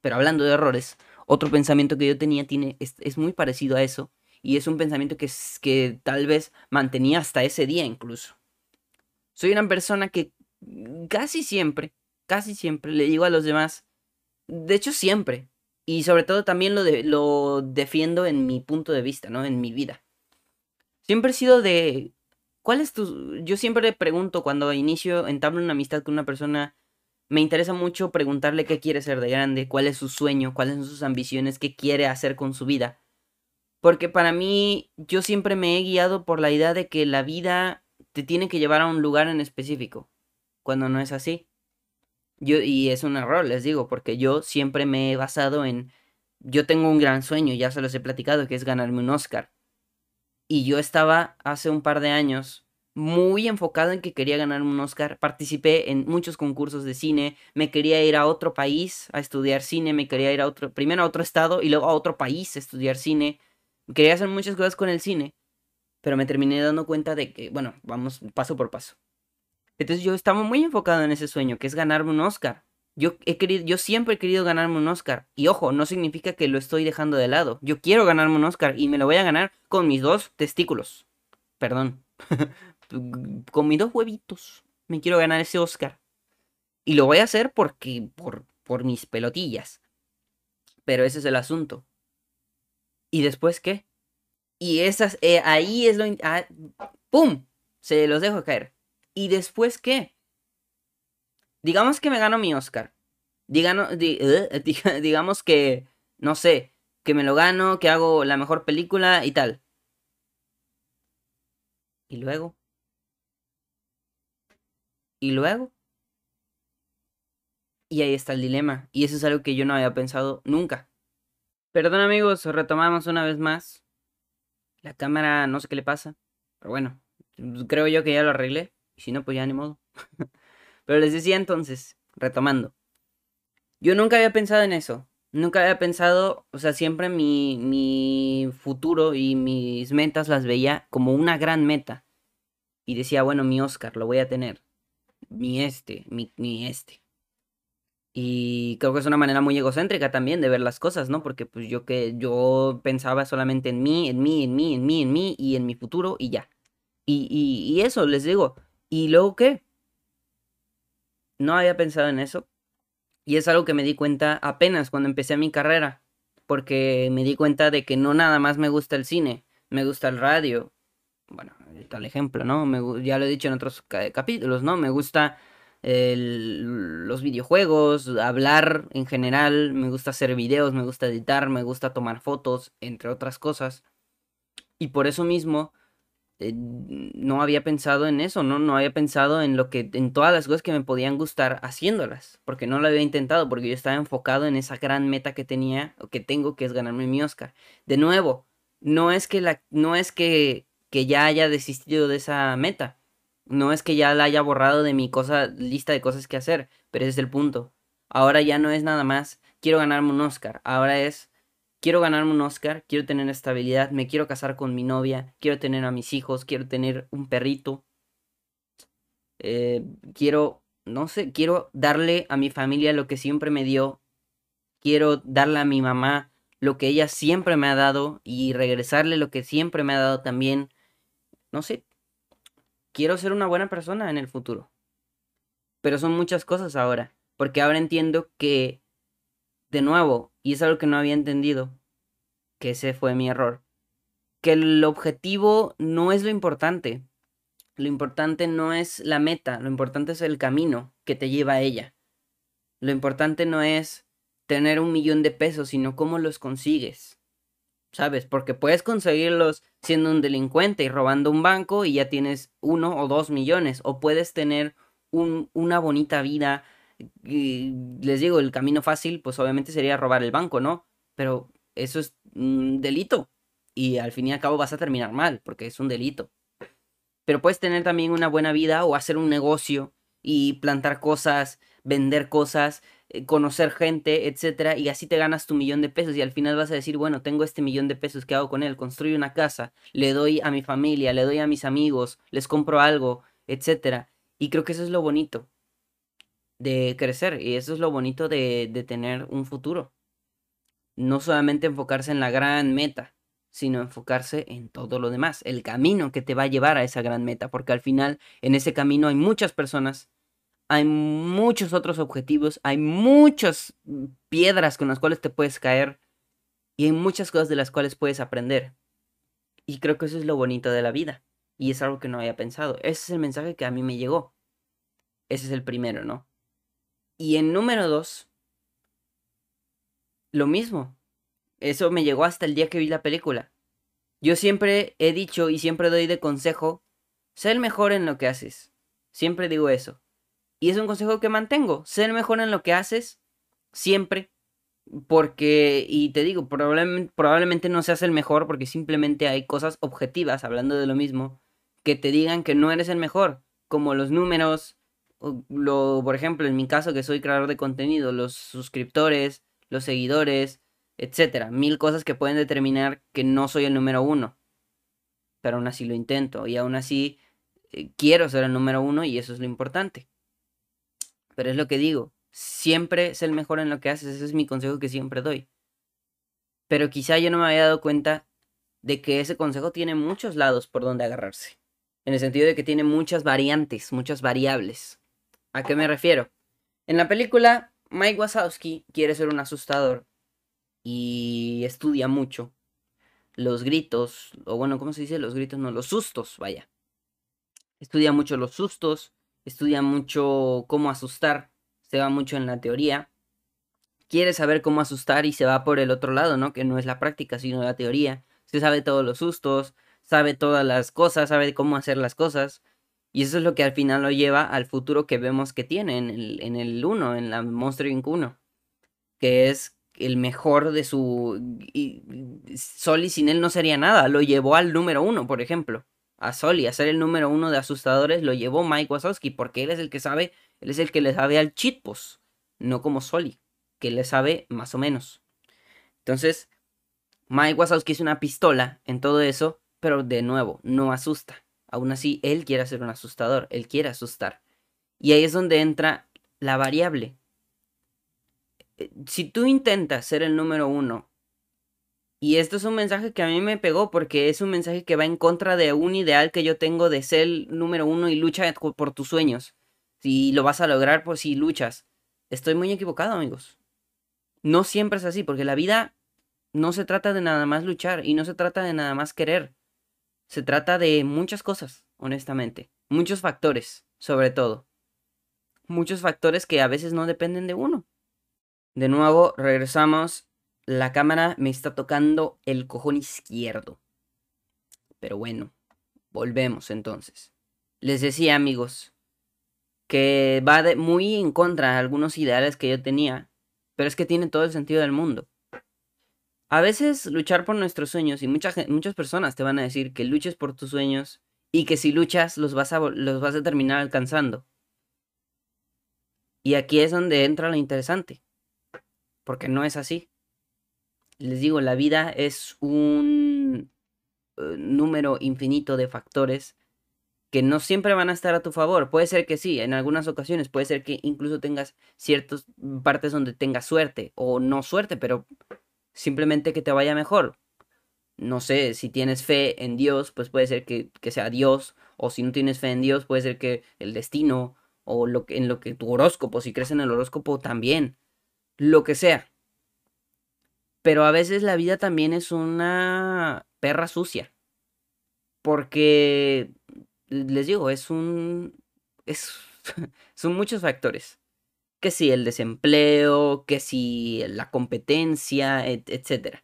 A: Pero hablando de errores, otro pensamiento que yo tenía tiene, es, es muy parecido a eso. Y es un pensamiento que, que tal vez mantenía hasta ese día incluso. Soy una persona que casi siempre, casi siempre le digo a los demás, de hecho, siempre. Y sobre todo también lo, lo defiendo en mi punto de vista, ¿no? En mi vida. Siempre he sido de... ¿Cuál es tu...? Yo siempre le pregunto cuando inicio, entablo una amistad con una persona, me interesa mucho preguntarle qué quiere ser de grande, cuál es su sueño, cuáles son sus ambiciones, qué quiere hacer con su vida. Porque para mí, yo siempre me he guiado por la idea de que la vida te tiene que llevar a un lugar en específico, cuando no es así. Yo, y es un error, les digo, porque yo siempre me he basado en, yo tengo un gran sueño, ya se los he platicado, que es ganarme un Oscar. Y yo estaba hace un par de años muy enfocado en que quería ganarme un Oscar. Participé en muchos concursos de cine, me quería ir a otro país a estudiar cine, me quería ir a otro, primero a otro estado y luego a otro país a estudiar cine. Quería hacer muchas cosas con el cine. pero me terminé dando cuenta de que, bueno, vamos paso por paso. Entonces yo estaba muy enfocado en ese sueño, que es ganarme un Oscar. Yo, he querido, yo siempre he querido ganarme un Oscar. Y ojo, no significa que lo estoy dejando de lado. Yo quiero ganarme un Oscar y me lo voy a ganar con mis dos testículos. Perdón. con mis dos huevitos. Me quiero ganar ese Oscar. Y lo voy a hacer porque, por, por mis pelotillas. Pero ese es el asunto. ¿Y después qué? Y esas, eh, ahí es lo... Ah, ¡Pum! Se los dejo caer. ¿Y después qué? Digamos que me gano mi Oscar. Eh, digamos que, no sé, que me lo gano, que hago la mejor película y tal. ¿Y luego? ¿Y luego? Y ahí está el dilema. Y eso es algo que yo no había pensado nunca. Perdón amigos, retomamos una vez más. La cámara no sé qué le pasa. Pero bueno, creo yo que ya lo arreglé. Y si no, pues ya ni modo. pero les decía entonces, retomando. Yo nunca había pensado en eso. Nunca había pensado, o sea, siempre mi, mi futuro y mis metas las veía como una gran meta. Y decía, bueno, mi Oscar lo voy a tener. Mi este, mi, mi este. Y creo que es una manera muy egocéntrica también de ver las cosas, ¿no? Porque pues yo que yo pensaba solamente en mí, en mí, en mí, en mí, en mí y en mi futuro y ya. Y, y, y eso, les digo. ¿Y luego qué? No había pensado en eso. Y es algo que me di cuenta apenas cuando empecé mi carrera. Porque me di cuenta de que no nada más me gusta el cine, me gusta el radio. Bueno, tal ejemplo, ¿no? Me, ya lo he dicho en otros capítulos, ¿no? Me gusta los videojuegos, hablar en general, me gusta hacer videos, me gusta editar, me gusta tomar fotos, entre otras cosas. Y por eso mismo eh, no había pensado en eso, ¿no? No había pensado en lo que, en todas las cosas que me podían gustar haciéndolas, porque no lo había intentado, porque yo estaba enfocado en esa gran meta que tenía, o que tengo, que es ganarme mi Oscar. De nuevo, no es que la, no es que, que ya haya desistido de esa meta no es que ya la haya borrado de mi cosa, lista de cosas que hacer, pero ese es el punto. Ahora ya no es nada más, quiero ganarme un Oscar. Ahora es, quiero ganarme un Oscar, quiero tener estabilidad, me quiero casar con mi novia, quiero tener a mis hijos, quiero tener un perrito. Eh, quiero, no sé, quiero darle a mi familia lo que siempre me dio. Quiero darle a mi mamá lo que ella siempre me ha dado y regresarle lo que siempre me ha dado también. No sé, quiero ser una buena persona en el futuro. Pero son muchas cosas ahora, porque ahora entiendo que, de nuevo, y es algo que no había entendido, que ese fue mi error, que el objetivo no es lo importante. Lo importante no es la meta, lo importante es el camino que te lleva a ella. Lo importante no es tener un millón de pesos, sino cómo los consigues. ¿sabes? Porque puedes conseguirlos siendo un delincuente y robando un banco y ya tienes uno o dos millones. O puedes tener un, una bonita vida. Les digo, el camino fácil, pues obviamente sería robar el banco, ¿no? Pero eso es un delito. Y al fin y al cabo vas a terminar mal, porque es un delito. Pero puedes tener también una buena vida o hacer un negocio y plantar cosas, vender cosas eh, conocer gente, etcétera, y así te ganas tu millón de pesos y al final vas a decir, bueno, tengo este millón de pesos, ¿qué hago con él? Construyo una casa, le doy a mi familia, le doy a mis amigos, les compro algo, etcétera. Y creo que eso es lo bonito de crecer y eso es lo bonito de, de tener un futuro. No solamente enfocarse en la gran meta, sino enfocarse en todo lo demás, el camino que te va a llevar a esa gran meta, porque al final en ese camino hay muchas personas hay muchos otros objetivos, hay muchas piedras con las cuales te puedes caer y hay muchas cosas de las cuales puedes aprender. Y creo que eso es lo bonito de la vida. Y es algo que no había pensado. Ese es el mensaje que a mí me llegó. Ese es el primero, ¿no? Y en número dos, lo mismo. Eso me llegó hasta el día que vi la película. Yo siempre he dicho y siempre doy de consejo, sé el mejor en lo que haces. Siempre digo eso. Y es un consejo que mantengo, ser mejor en lo que haces siempre. Porque, y te digo, probablemente, probablemente no seas el mejor porque simplemente hay cosas objetivas, hablando de lo mismo, que te digan que no eres el mejor, como los números, lo, por ejemplo, en mi caso que soy creador de contenido, los suscriptores, los seguidores, etcétera, mil cosas que pueden determinar que no soy el número uno. pero aún así lo intento y aún así eh, quiero ser el número uno y eso es lo importante. Pero es lo que digo, siempre es el mejor en lo que haces, ese es mi consejo que siempre doy. Pero quizá yo no me había dado cuenta de que ese consejo tiene muchos lados por donde agarrarse. En el sentido de que tiene muchas variantes, muchas variables. ¿A qué me refiero? En la película, Mike Wazowski quiere ser un asustador y estudia mucho los gritos, o bueno, ¿cómo se dice? Los gritos, no, los sustos, vaya. Estudia mucho los sustos, estudia mucho cómo asustar, se va mucho en la teoría. Quiere saber cómo asustar y se va por el otro lado, ¿no? Que no es la práctica, sino la teoría. Se sabe todos los sustos, sabe todas las cosas, sabe cómo hacer las cosas. Y eso es lo que al final lo lleva al futuro que vemos que tiene en el, en el 1, en la Monster Inc. 1. Que es el mejor de su... Y, Soli sin él no sería nada. Lo llevó al número uno, por ejemplo. A Soli, a ser el número uno de asustadores, lo llevó Mike Wazowski, porque él es el que sabe, él es el que le sabe al chitpos, no como Soli, que le sabe más o menos. Entonces, Mike Wazowski es una pistola en todo eso, pero de nuevo, no asusta. Aún así, él quiere ser un asustador, él quiere asustar. Y ahí es donde entra la variable. Eh, si tú intentas ser el número uno, y esto es un mensaje que a mí me pegó porque es un mensaje que va en contra de un ideal que yo tengo de ser el número uno y lucha por tus sueños. Si lo vas a lograr, pues si luchas. Estoy muy equivocado, amigos. No siempre es así, porque la vida no se trata de nada más luchar y no se trata de nada más querer. Se trata de muchas cosas, honestamente. Muchos factores, sobre todo. Muchos factores que a veces no dependen de uno. De nuevo, regresamos. La cámara me está tocando el cojón izquierdo. Pero bueno, volvemos entonces. Les decía, amigos, que va muy en contra de algunos ideales que yo tenía, pero es que tiene todo el sentido del mundo. A veces luchar por nuestros sueños, y muchas, muchas personas te van a decir que luches por tus sueños y que si luchas los vas a, los vas a terminar alcanzando. Y aquí es donde entra lo interesante porque no es así. Les digo, la vida es un eh, número infinito de factores que no siempre van a estar a tu favor. Puede ser que sí, en algunas ocasiones puede ser que incluso tengas ciertas partes donde tengas suerte o no suerte, pero simplemente que te vaya mejor. No sé, si tienes fe en Dios, pues puede ser que, sea Dios, o si no tienes fe en Dios, puede ser que el destino, o lo que, en lo que tu horóscopo, si crees en el horóscopo también lo que sea. Pero a veces la vida también es una perra sucia. Porque, les digo, es un... Es, son muchos factores. Que si el desempleo, que si la competencia, etc.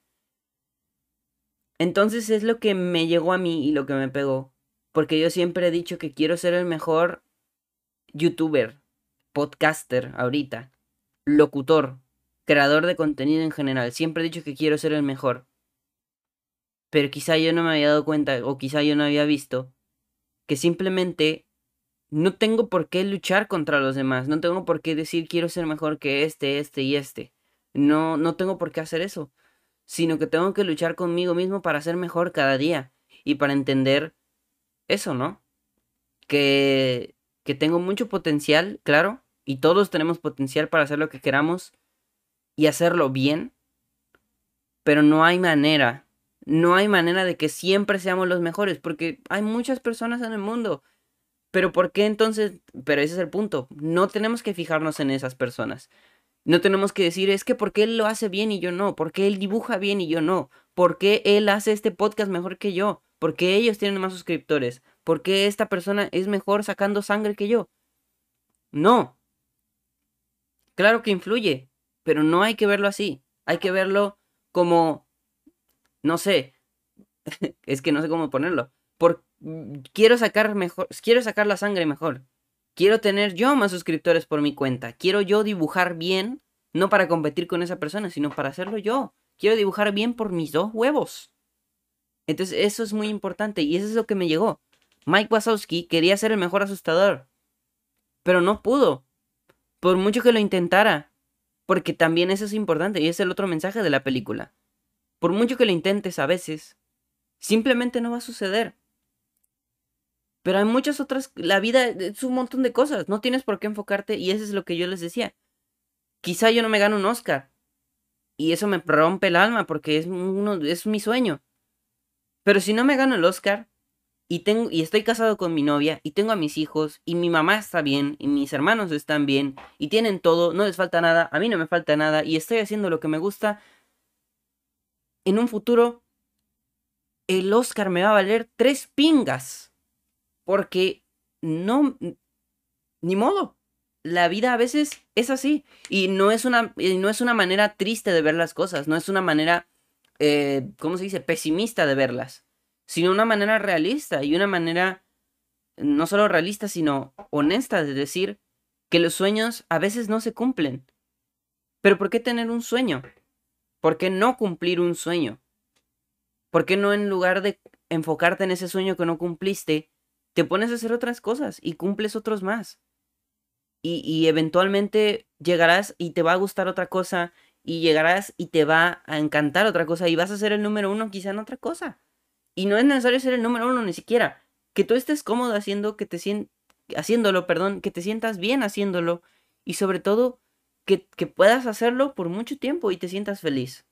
A: Entonces es lo que me llegó a mí y lo que me pegó. Porque yo siempre he dicho que quiero ser el mejor youtuber, podcaster ahorita locutor, creador de contenido en general. Siempre he dicho que quiero ser el mejor. Pero quizá yo no me había dado cuenta o quizá yo no había visto que simplemente no tengo por qué luchar contra los demás. No tengo por qué decir quiero ser mejor que este, este y este. No, no tengo por qué hacer eso. Sino que tengo que luchar conmigo mismo para ser mejor cada día. Y para entender eso, ¿no? Que, que tengo mucho potencial, claro, y todos tenemos potencial para hacer lo que queramos y hacerlo bien, pero no hay manera, no hay manera de que siempre seamos los mejores, porque hay muchas personas en el mundo. Pero ¿por qué entonces? Pero ese es el punto. No tenemos que fijarnos en esas personas. No tenemos que decir, es que porque él lo hace bien y yo no, porque él dibuja bien y yo no, porque él hace este podcast mejor que yo, porque ellos tienen más suscriptores, porque esta persona es mejor sacando sangre que yo. No, Claro que influye, pero no hay que verlo así. Hay que verlo como, no sé, es que no sé cómo ponerlo. Por, quiero sacar mejor, quiero sacar la sangre mejor. Quiero tener yo más suscriptores por mi cuenta. Quiero yo dibujar bien, no para competir con esa persona, sino para hacerlo yo. Quiero dibujar bien por mis dos huevos. Entonces eso es muy importante y eso es lo que me llegó. Mike Wazowski quería ser el mejor asustador, pero no pudo por mucho que lo intentara. Porque también eso es importante y es el otro mensaje de la película. Por mucho que lo intentes a veces, simplemente no va a suceder. Pero hay muchas otras, la vida es un montón de cosas, no tienes por qué enfocarte y eso es lo que yo les decía. Quizá yo no me gano un Oscar y eso me rompe el alma porque es, uno, es mi sueño. Pero si no me gano el Oscar y, tengo, y estoy casado con mi novia y tengo a mis hijos y mi mamá está bien y mis hermanos están bien y tienen todo, no les falta nada, a mí no me falta nada y estoy haciendo lo que me gusta, en un futuro el Oscar me va a valer tres pingas. Porque no... Ni modo. La vida a veces es así. Y no es una, no es una manera triste de ver las cosas. No es una manera, eh, ¿cómo se dice? Pesimista de verlas. Sino una manera realista y una manera no solo realista, sino honesta de decir que los sueños a veces no se cumplen. Pero ¿por qué tener un sueño? ¿Por qué no cumplir un sueño? ¿Por qué no en lugar de enfocarte en ese sueño que no cumpliste, te pones a hacer otras cosas y cumples otros más? Y, eventualmente llegarás y te va a gustar otra cosa y llegarás y te va a encantar otra cosa y vas a ser el número uno quizá en otra cosa. Y no es necesario ser el número uno ni siquiera. Que tú estés cómodo haciendo, que te haciéndolo, perdón, que te sientas bien haciéndolo y sobre todo que, que puedas hacerlo por mucho tiempo y te sientas feliz.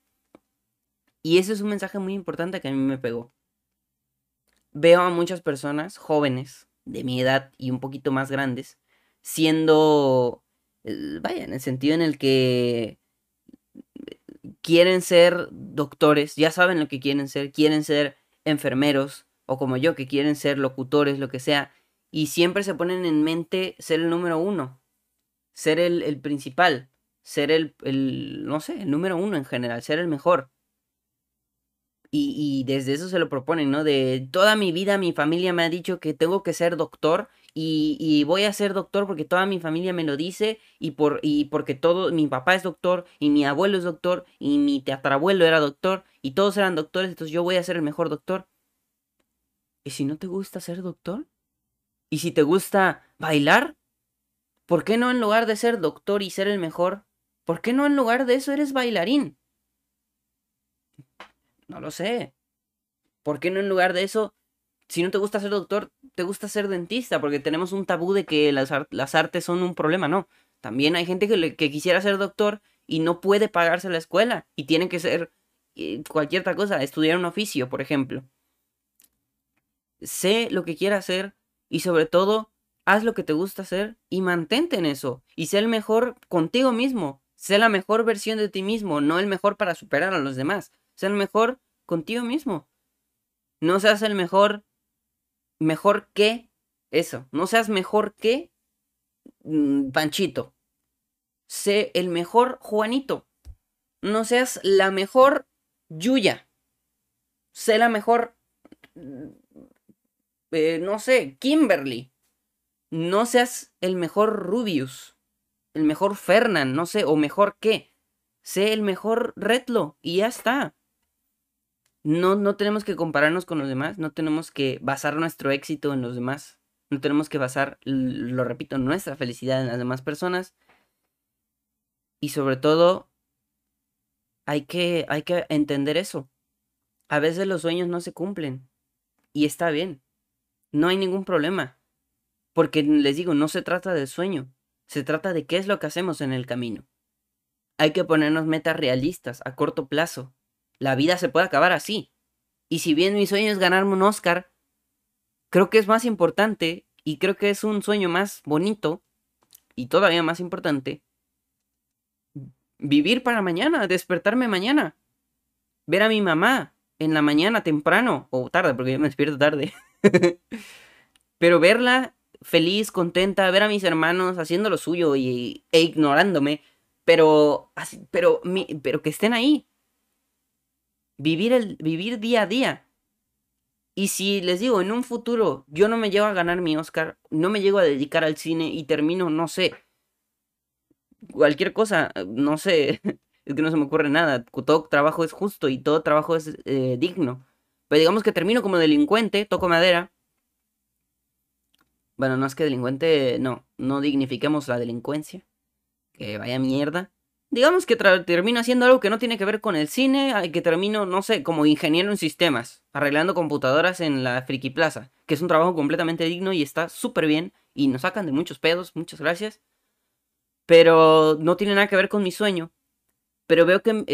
A: Y ese es un mensaje muy importante que a mí me pegó. Veo a muchas personas jóvenes, de mi edad y un poquito más grandes, siendo, eh, vaya, en el sentido en el que quieren ser doctores, ya saben lo que quieren ser, quieren ser enfermeros, o como yo, que quieren ser locutores, lo que sea, y siempre se ponen en mente ser el número uno, ser el, principal, ser el, el, no sé, el número uno en general, ser el mejor. Y, desde eso se lo proponen, ¿no? De toda mi vida mi familia me ha dicho que tengo que ser doctor y, voy a ser doctor porque toda mi familia me lo dice y, por, y porque todo, mi papá es doctor y mi abuelo es doctor y mi teatrabuelo era doctor y todos eran doctores, entonces yo voy a ser el mejor doctor. ¿Y si no te gusta ser doctor? ¿Y si te gusta bailar? ¿Por qué no en lugar de ser doctor y ser el mejor? ¿Por qué no en lugar de eso eres bailarín? No lo sé. ¿Por qué no en lugar de eso, si no te gusta ser doctor, te gusta ser dentista? Porque tenemos un tabú de que las, artes son un problema, ¿no? También hay gente que, que, quisiera ser doctor y no puede pagarse la escuela y tiene que ser eh, cualquier otra cosa, estudiar un oficio, por ejemplo. Sé lo que quieras hacer y sobre todo, haz lo que te gusta hacer y mantente en eso y sé el mejor contigo mismo. Sé la mejor versión de ti mismo, no el mejor para superar a los demás. Sé el mejor contigo mismo. No seas el mejor, mejor que eso. No seas mejor que mm, Panchito. Sé el mejor Juanito. No seas la mejor Yuya. Sé la mejor, mm, eh, no sé, Kimberly. No seas el mejor Rubius. El mejor Fernand, no sé, o mejor qué. Sé el mejor Retlo y ya está. No, no tenemos que compararnos con los demás, no tenemos que basar nuestro éxito en los demás, no tenemos que basar, lo repito, nuestra felicidad en las demás personas. Y sobre todo, hay que, hay que entender eso. A veces los sueños no se cumplen. Y está bien. No hay ningún problema. Porque les digo, no se trata del sueño. Se trata de qué es lo que hacemos en el camino. Hay que ponernos metas realistas a corto plazo la vida se puede acabar así. Y si bien mi sueño es ganarme un Oscar, creo que es más importante y creo que es un sueño más bonito y todavía más importante vivir para mañana, despertarme mañana, ver a mi mamá en la mañana temprano o tarde, porque yo me despierto tarde. Pero verla feliz, contenta, ver a mis hermanos haciendo lo suyo y, e ignorándome, pero, pero, pero que estén ahí, vivir, el, vivir día a día. Y si les digo, en un futuro yo no me llego a ganar mi Oscar, no me llego a dedicar al cine y termino, no sé, cualquier cosa, no sé, es que no se me ocurre nada, todo trabajo es justo y todo trabajo es eh, digno. Pero digamos que termino como delincuente, toco madera. Bueno, no es que delincuente, no, no dignifiquemos la delincuencia, que vaya mierda. Digamos que termino haciendo algo que no tiene que ver con el cine, que termino, no sé, como ingeniero en sistemas, arreglando computadoras en la Friki Plaza, que es un trabajo completamente digno y está súper bien y nos sacan de muchos pedos, muchas gracias. Pero no tiene nada que ver con mi sueño. Pero veo que,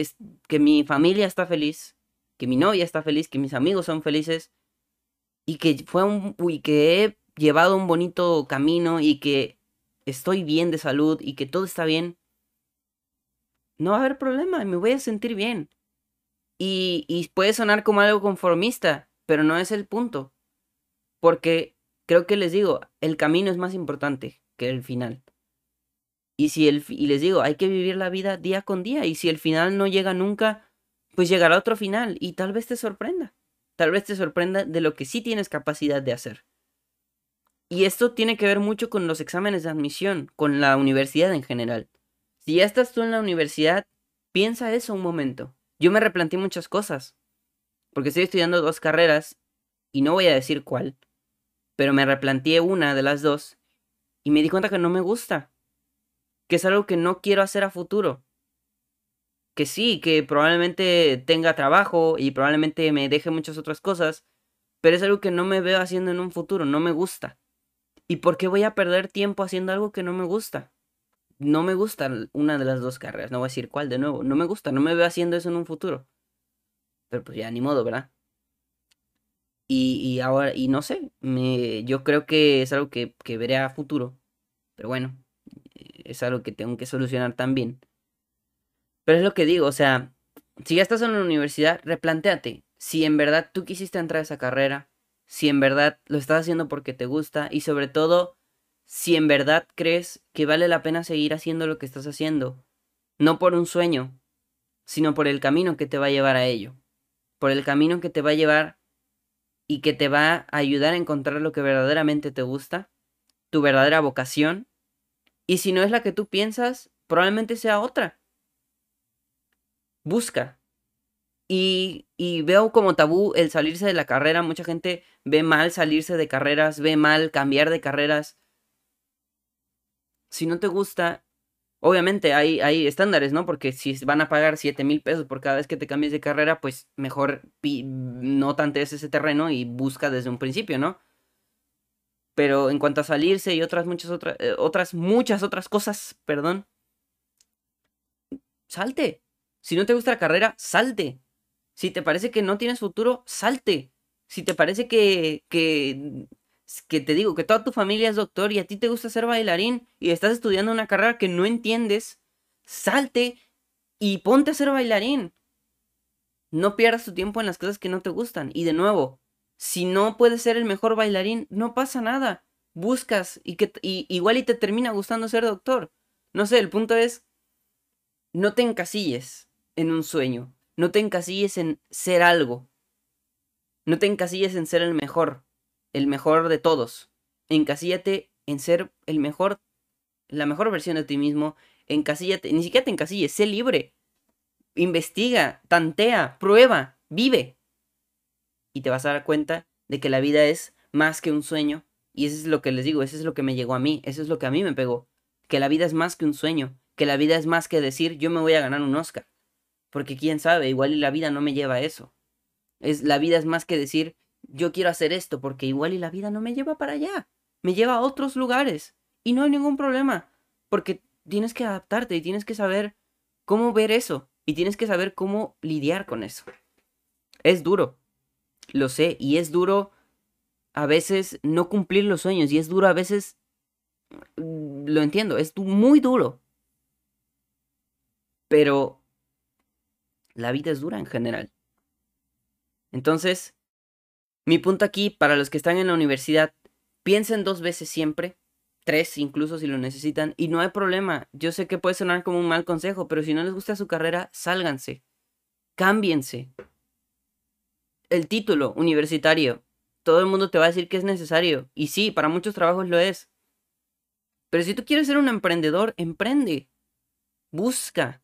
A: que mi familia está feliz, que mi novia está feliz, que mis amigos son felices y que fue un y que he llevado un bonito camino y que estoy bien de salud y que todo está bien no va a haber problema, me voy a sentir bien. Y, y puede sonar como algo conformista, pero no es el punto. Porque creo que les digo, el camino es más importante que el final. Y si el y les digo, hay que vivir la vida día con día y si el final no llega nunca, pues llegará otro final y tal vez te sorprenda. Tal vez te sorprenda de lo que sí tienes capacidad de hacer. Y esto tiene que ver mucho con los exámenes de admisión, con la universidad en general. Si ya estás tú en la universidad, piensa eso un momento. Yo me replanteé muchas cosas. Porque estoy estudiando dos carreras y no voy a decir cuál. Pero me replanteé una de las dos y me di cuenta que no me gusta. Que es algo que no quiero hacer a futuro. Que sí, que probablemente tenga trabajo y probablemente me deje muchas otras cosas. Pero es algo que no me veo haciendo en un futuro, no me gusta. ¿Y por qué voy a perder tiempo haciendo algo que no me gusta? No me gusta una de las dos carreras. No voy a decir cuál de nuevo. No me gusta, no me veo haciendo eso en un futuro. Pero pues ya ni modo, ¿verdad? Y, y ahora, y no sé, me, yo creo que es algo que, que veré a futuro. Pero bueno, es algo que tengo que solucionar también. Pero es lo que digo, o sea, si ya estás en la universidad, replantéate. Si en verdad tú quisiste entrar a esa carrera, si en verdad lo estás haciendo porque te gusta y sobre todo si en verdad crees que vale la pena seguir haciendo lo que estás haciendo, no por un sueño, sino por el camino que te va a llevar a ello, por el camino que te va a llevar y que te va a ayudar a encontrar lo que verdaderamente te gusta, tu verdadera vocación, y si no es la que tú piensas, probablemente sea otra. Busca. Y, y veo como tabú el salirse de la carrera, mucha gente ve mal salirse de carreras, ve mal cambiar de carreras, si no te gusta, obviamente hay, hay estándares, ¿no? Porque si van a pagar 7 mil pesos por cada vez que te cambies de carrera, pues mejor no tantes ese terreno y busca desde un principio, ¿no? Pero en cuanto a salirse y otras muchas otras, eh, otras muchas otras cosas, perdón, salte. Si no te gusta la carrera, salte. Si te parece que no tienes futuro, salte. Si te parece que, que que te digo que toda tu familia es doctor y a ti te gusta ser bailarín y estás estudiando una carrera que no entiendes, salte y ponte a ser bailarín. No pierdas tu tiempo en las cosas que no te gustan. Y de nuevo, si no puedes ser el mejor bailarín, no pasa nada. Buscas y que igual y te termina gustando ser doctor. No sé, el punto es no te encasilles en un sueño. No te encasilles en ser algo. No te encasilles en ser el mejor el mejor de todos. Encasíllate en ser el mejor, la mejor versión de ti mismo. Encasíllate, ni siquiera te encasilles, sé libre. Investiga, tantea, prueba, vive. Y te vas a dar cuenta de que la vida es más que un sueño. Y eso es lo que les digo, eso es lo que me llegó a mí, eso es lo que a mí me pegó. Que la vida es más que un sueño, que la vida es más que decir yo me voy a ganar un Oscar. Porque quién sabe, igual la vida no me lleva a eso. Es, la vida es más que decir yo quiero hacer esto porque igual y la vida no me lleva para allá, me lleva a otros lugares y no hay ningún problema, porque tienes que adaptarte y tienes que saber cómo ver eso y tienes que saber cómo lidiar con eso. Es duro, lo sé, y es duro a veces no cumplir los sueños y es duro a veces, lo entiendo, es muy duro, pero la vida es dura en general. Entonces, mi punto aquí, para los que están en la universidad, piensen dos veces siempre, tres incluso si lo necesitan, y no hay problema. Yo sé que puede sonar como un mal consejo, pero si no les gusta su carrera, sálganse, cámbiense. El título universitario, todo el mundo te va a decir que es necesario, y sí, para muchos trabajos lo es. Pero si tú quieres ser un emprendedor, emprende, busca.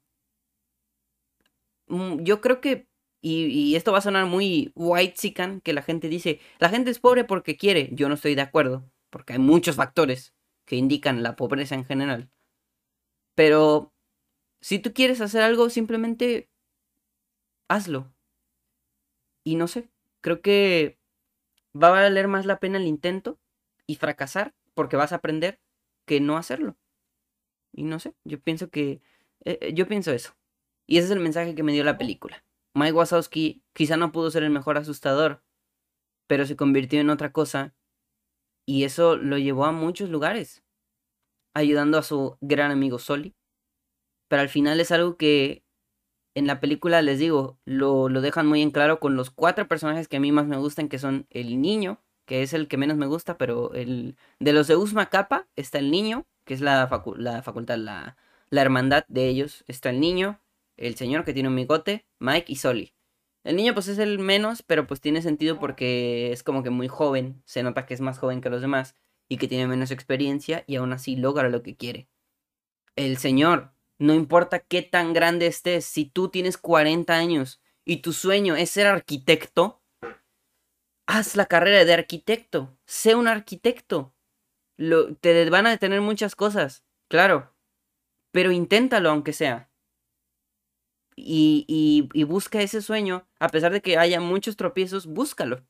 A: Mm, yo creo que y, esto va a sonar muy white sican, que la gente dice, la gente es pobre porque quiere. Yo no estoy de acuerdo, porque hay muchos factores que indican la pobreza en general. Pero Si tú quieres hacer algo, simplemente hazlo. Y no sé, creo que va a valer más la pena el intento y fracasar porque vas a aprender que no hacerlo. Y no sé, yo pienso que... Eh, eh, yo pienso eso. Y ese es el mensaje que me dio la película. Mike Wazowski quizá no pudo ser el mejor asustador, pero se convirtió en otra cosa y eso lo llevó a muchos lugares, ayudando a su gran amigo Soli. Pero al final es algo que en la película, les digo, lo, lo dejan muy en claro con los cuatro personajes que a mí más me gustan, que son el niño, que es el que menos me gusta, pero el de los de Usma Kappa está el niño, que es la, la facultad, la, la hermandad de ellos, está el niño, el señor que tiene un bigote, Mike y Soli. El niño pues es el menos, pero pues tiene sentido porque es como que muy joven, se nota que es más joven que los demás y que tiene menos experiencia y aún así logra lo que quiere. El señor, no importa qué tan grande estés, si tú tienes 40 años y tu sueño es ser arquitecto, haz la carrera de arquitecto, sé un arquitecto. Lo, te van a detener muchas cosas, claro, pero inténtalo aunque sea y, busca ese sueño, a pesar de que haya muchos tropiezos, búscalo.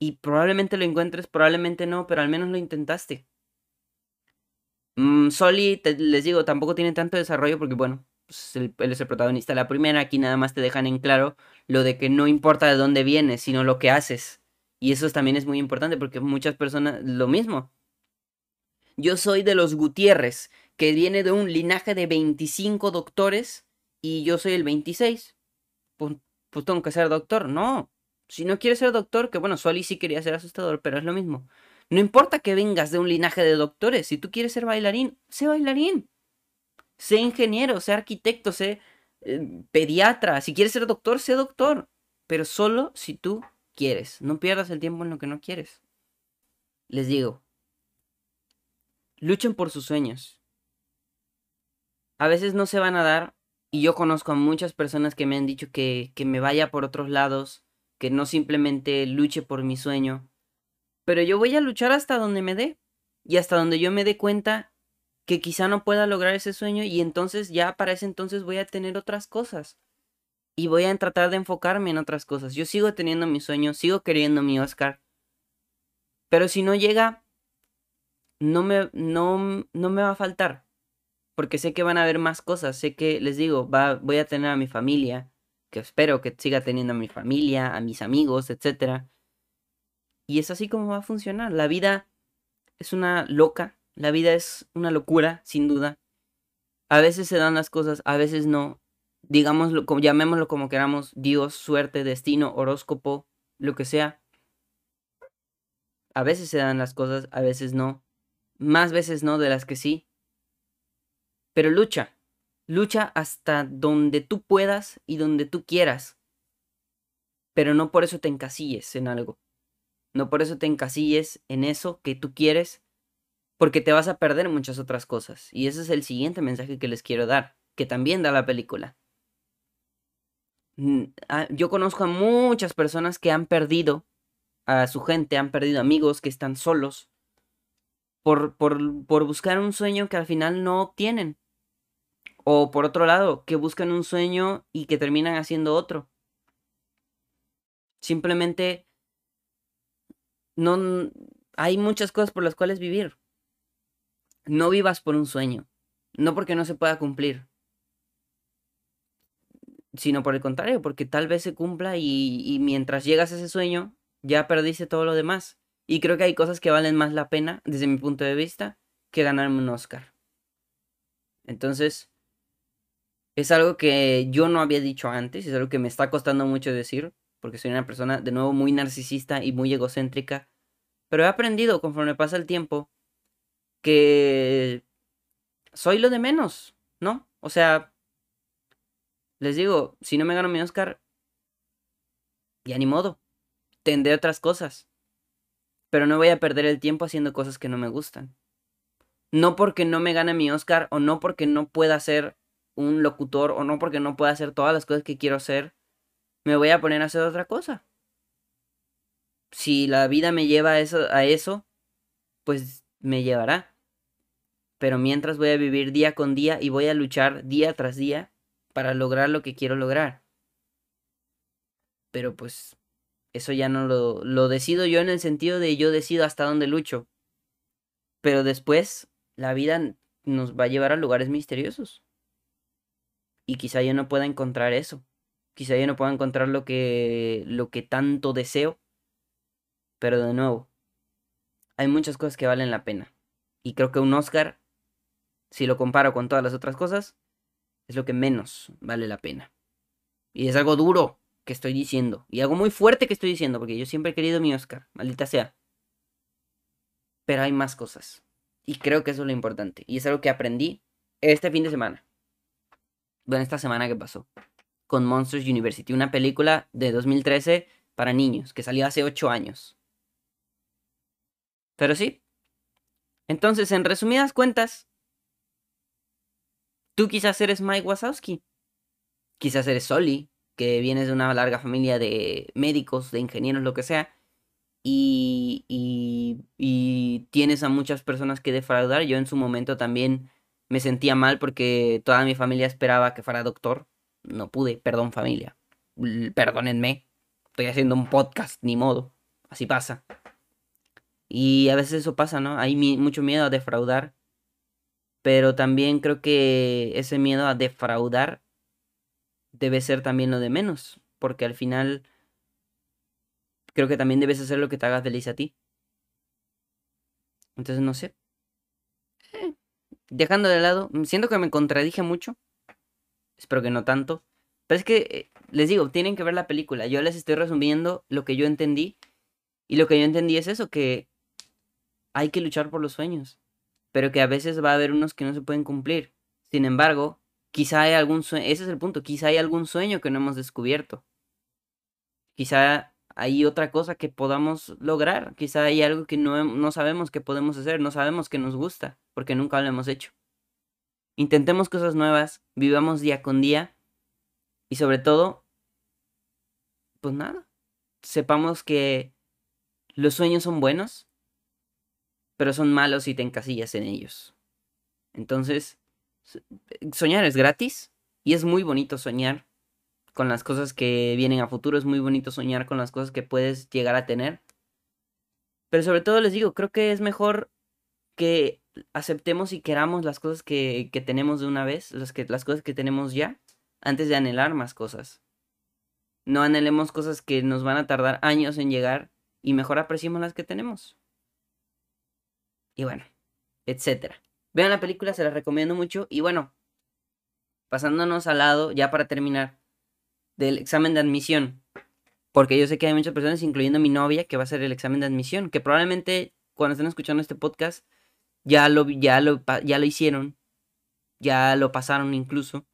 A: Y probablemente lo encuentres, probablemente no, pero al menos lo intentaste. Mm, Soli, les digo, tampoco tiene tanto desarrollo porque, bueno, pues, él, es el protagonista. La primera, aquí nada más te dejan en claro lo de que no importa de dónde vienes, sino lo que haces. Y eso también es muy importante porque muchas personas, lo mismo. Yo soy de los Gutiérrez, que viene de un linaje de 25 doctores y yo soy el 26, pues, pues, tengo que ser doctor. No, si no quieres ser doctor, que bueno, Soli sí quería ser asustador, pero es lo mismo. No importa que vengas de un linaje de doctores, si tú quieres ser bailarín, sé bailarín. Sé ingeniero, sé arquitecto, sé eh, pediatra. Si quieres ser doctor, sé doctor. Pero solo si tú quieres. No pierdas el tiempo en lo que no quieres. Les digo, luchen por sus sueños. A veces no se van a dar y yo conozco a muchas personas que me han dicho que, que me vaya por otros lados, que no simplemente luche por mi sueño. Pero yo voy a luchar hasta donde me dé. Y hasta donde yo me dé cuenta que quizá no pueda lograr ese sueño y entonces ya para ese entonces voy a tener otras cosas. Y voy a tratar de enfocarme en otras cosas. Yo sigo teniendo mi sueño, sigo queriendo mi Oscar. Pero si no llega, no me, no, no me va a faltar porque sé que van a haber más cosas, sé que, les digo, va, voy a tener a mi familia, que espero que siga teniendo a mi familia, a mis amigos, etc. Y es así como va a funcionar. La vida es una loca, la vida es una locura, sin duda. A veces se dan las cosas, a veces no. Digámoslo, llamémoslo como queramos, Dios, suerte, destino, horóscopo, lo que sea. A veces se dan las cosas, a veces no. Más veces no de las que sí. Pero lucha, lucha hasta donde tú puedas y donde tú quieras. Pero no por eso te encasilles en algo. No por eso te encasilles en eso que tú quieres, porque te vas a perder muchas otras cosas. Y ese es el siguiente mensaje que les quiero dar, que también da la película. Ah, yo conozco a muchas personas que han perdido a su gente, han perdido amigos que están solos por, por, por buscar un sueño que al final no obtienen. O por otro lado, que buscan un sueño y que terminan haciendo otro. Simplemente no hay muchas cosas por las cuales vivir. No vivas por un sueño, no porque no se pueda cumplir, sino por el contrario, porque tal vez se cumpla y, y mientras llegas a ese sueño ya perdiste todo lo demás. Y creo que hay cosas que valen más la pena, desde mi punto de vista, que ganarme un Oscar. Entonces, es algo que yo no había dicho antes, es algo que me está costando mucho decir, porque soy una persona de nuevo muy narcisista y muy egocéntrica, pero he aprendido conforme pasa el tiempo que soy lo de menos, ¿no? O sea, les digo, si no me gano mi Oscar, ya ni modo, tendré otras cosas, pero no voy a perder el tiempo haciendo cosas que no me gustan. No porque no me gane mi Oscar o no porque no pueda hacer un locutor o no porque no pueda hacer todas las cosas que quiero hacer, me voy a poner a hacer otra cosa. Si la vida me lleva a eso, a eso pues me llevará. pero mientras voy a vivir día con día y voy a luchar día tras día para lograr lo que quiero lograr. Pero pues eso ya no lo, lo decido yo en el sentido de yo decido hasta dónde lucho. Pero después la vida nos va a llevar a lugares misteriosos. Y quizá yo no pueda encontrar eso. Quizá yo no pueda encontrar lo que, lo que tanto deseo. Pero de nuevo, hay muchas cosas que valen la pena. Y creo que un Oscar, si lo comparo con todas las otras cosas, es lo que menos vale la pena. Y es algo duro que estoy diciendo. Y algo muy fuerte que estoy diciendo, porque yo siempre he querido mi Oscar, maldita sea. Pero hay más cosas. Y creo que eso es lo importante. Y es algo que aprendí este fin de semana. Bueno, esta semana que pasó. Con Monsters University, una película de 2013 para niños, que salió hace 8 años. Pero sí. Entonces, en resumidas cuentas, tú quizás eres Mike Wazowski. Quizás eres Soli, que vienes de una larga familia de médicos, de ingenieros, lo que sea y, tienes a muchas personas que defraudar. Yo en su momento también me sentía mal porque toda mi familia esperaba que fuera doctor. No pude, perdón familia. Perdónenme. Estoy haciendo un podcast, ni modo. Así pasa. Y a veces eso pasa, ¿no? Hay mucho miedo a defraudar. Pero también creo que ese miedo a defraudar debe ser también lo de menos. Porque al final creo que también debes hacer lo que te haga feliz a ti. Entonces, no sé. Dejando de lado, mm, siento que me contradije mucho. Espero que no tanto. Pero es que, eh, les digo, tienen que ver la película. Yo les estoy resumiendo lo que yo entendí. Y lo que yo entendí es eso, que hay que luchar por los sueños. Pero que a veces va a haber unos que no se pueden cumplir. Sin embargo, quizá hay algún sueño, ese es el punto, quizá hay algún sueño que no hemos descubierto. Quizá hay otra cosa que podamos lograr. Quizá hay algo que no, no sabemos que podemos hacer, no sabemos que nos gusta, porque nunca lo hemos hecho. Intentemos cosas nuevas, vivamos día con día y sobre todo, pues nada, sepamos que los sueños son buenos, pero son malos si te encasillas en ellos. Entonces, soñar es gratis y es muy bonito soñar con las cosas que vienen a futuro. Es muy bonito soñar con las cosas que puedes llegar a tener. Pero sobre todo les digo, creo que es mejor que aceptemos y queramos las cosas que, tenemos de una vez, las, que, las cosas que tenemos ya, antes de anhelar más cosas. No anhelemos cosas que nos van a tardar años en llegar y mejor apreciemos las que tenemos. Y bueno, etcétera. Vean la película, se la recomiendo mucho. Y bueno, pasándonos al lado, ya para terminar, del examen de admisión. Porque yo sé que hay muchas personas, incluyendo mi novia, que va a hacer el examen de admisión. Que probablemente cuando estén escuchando este podcast ya lo, ya lo, ya lo hicieron. Ya lo pasaron incluso.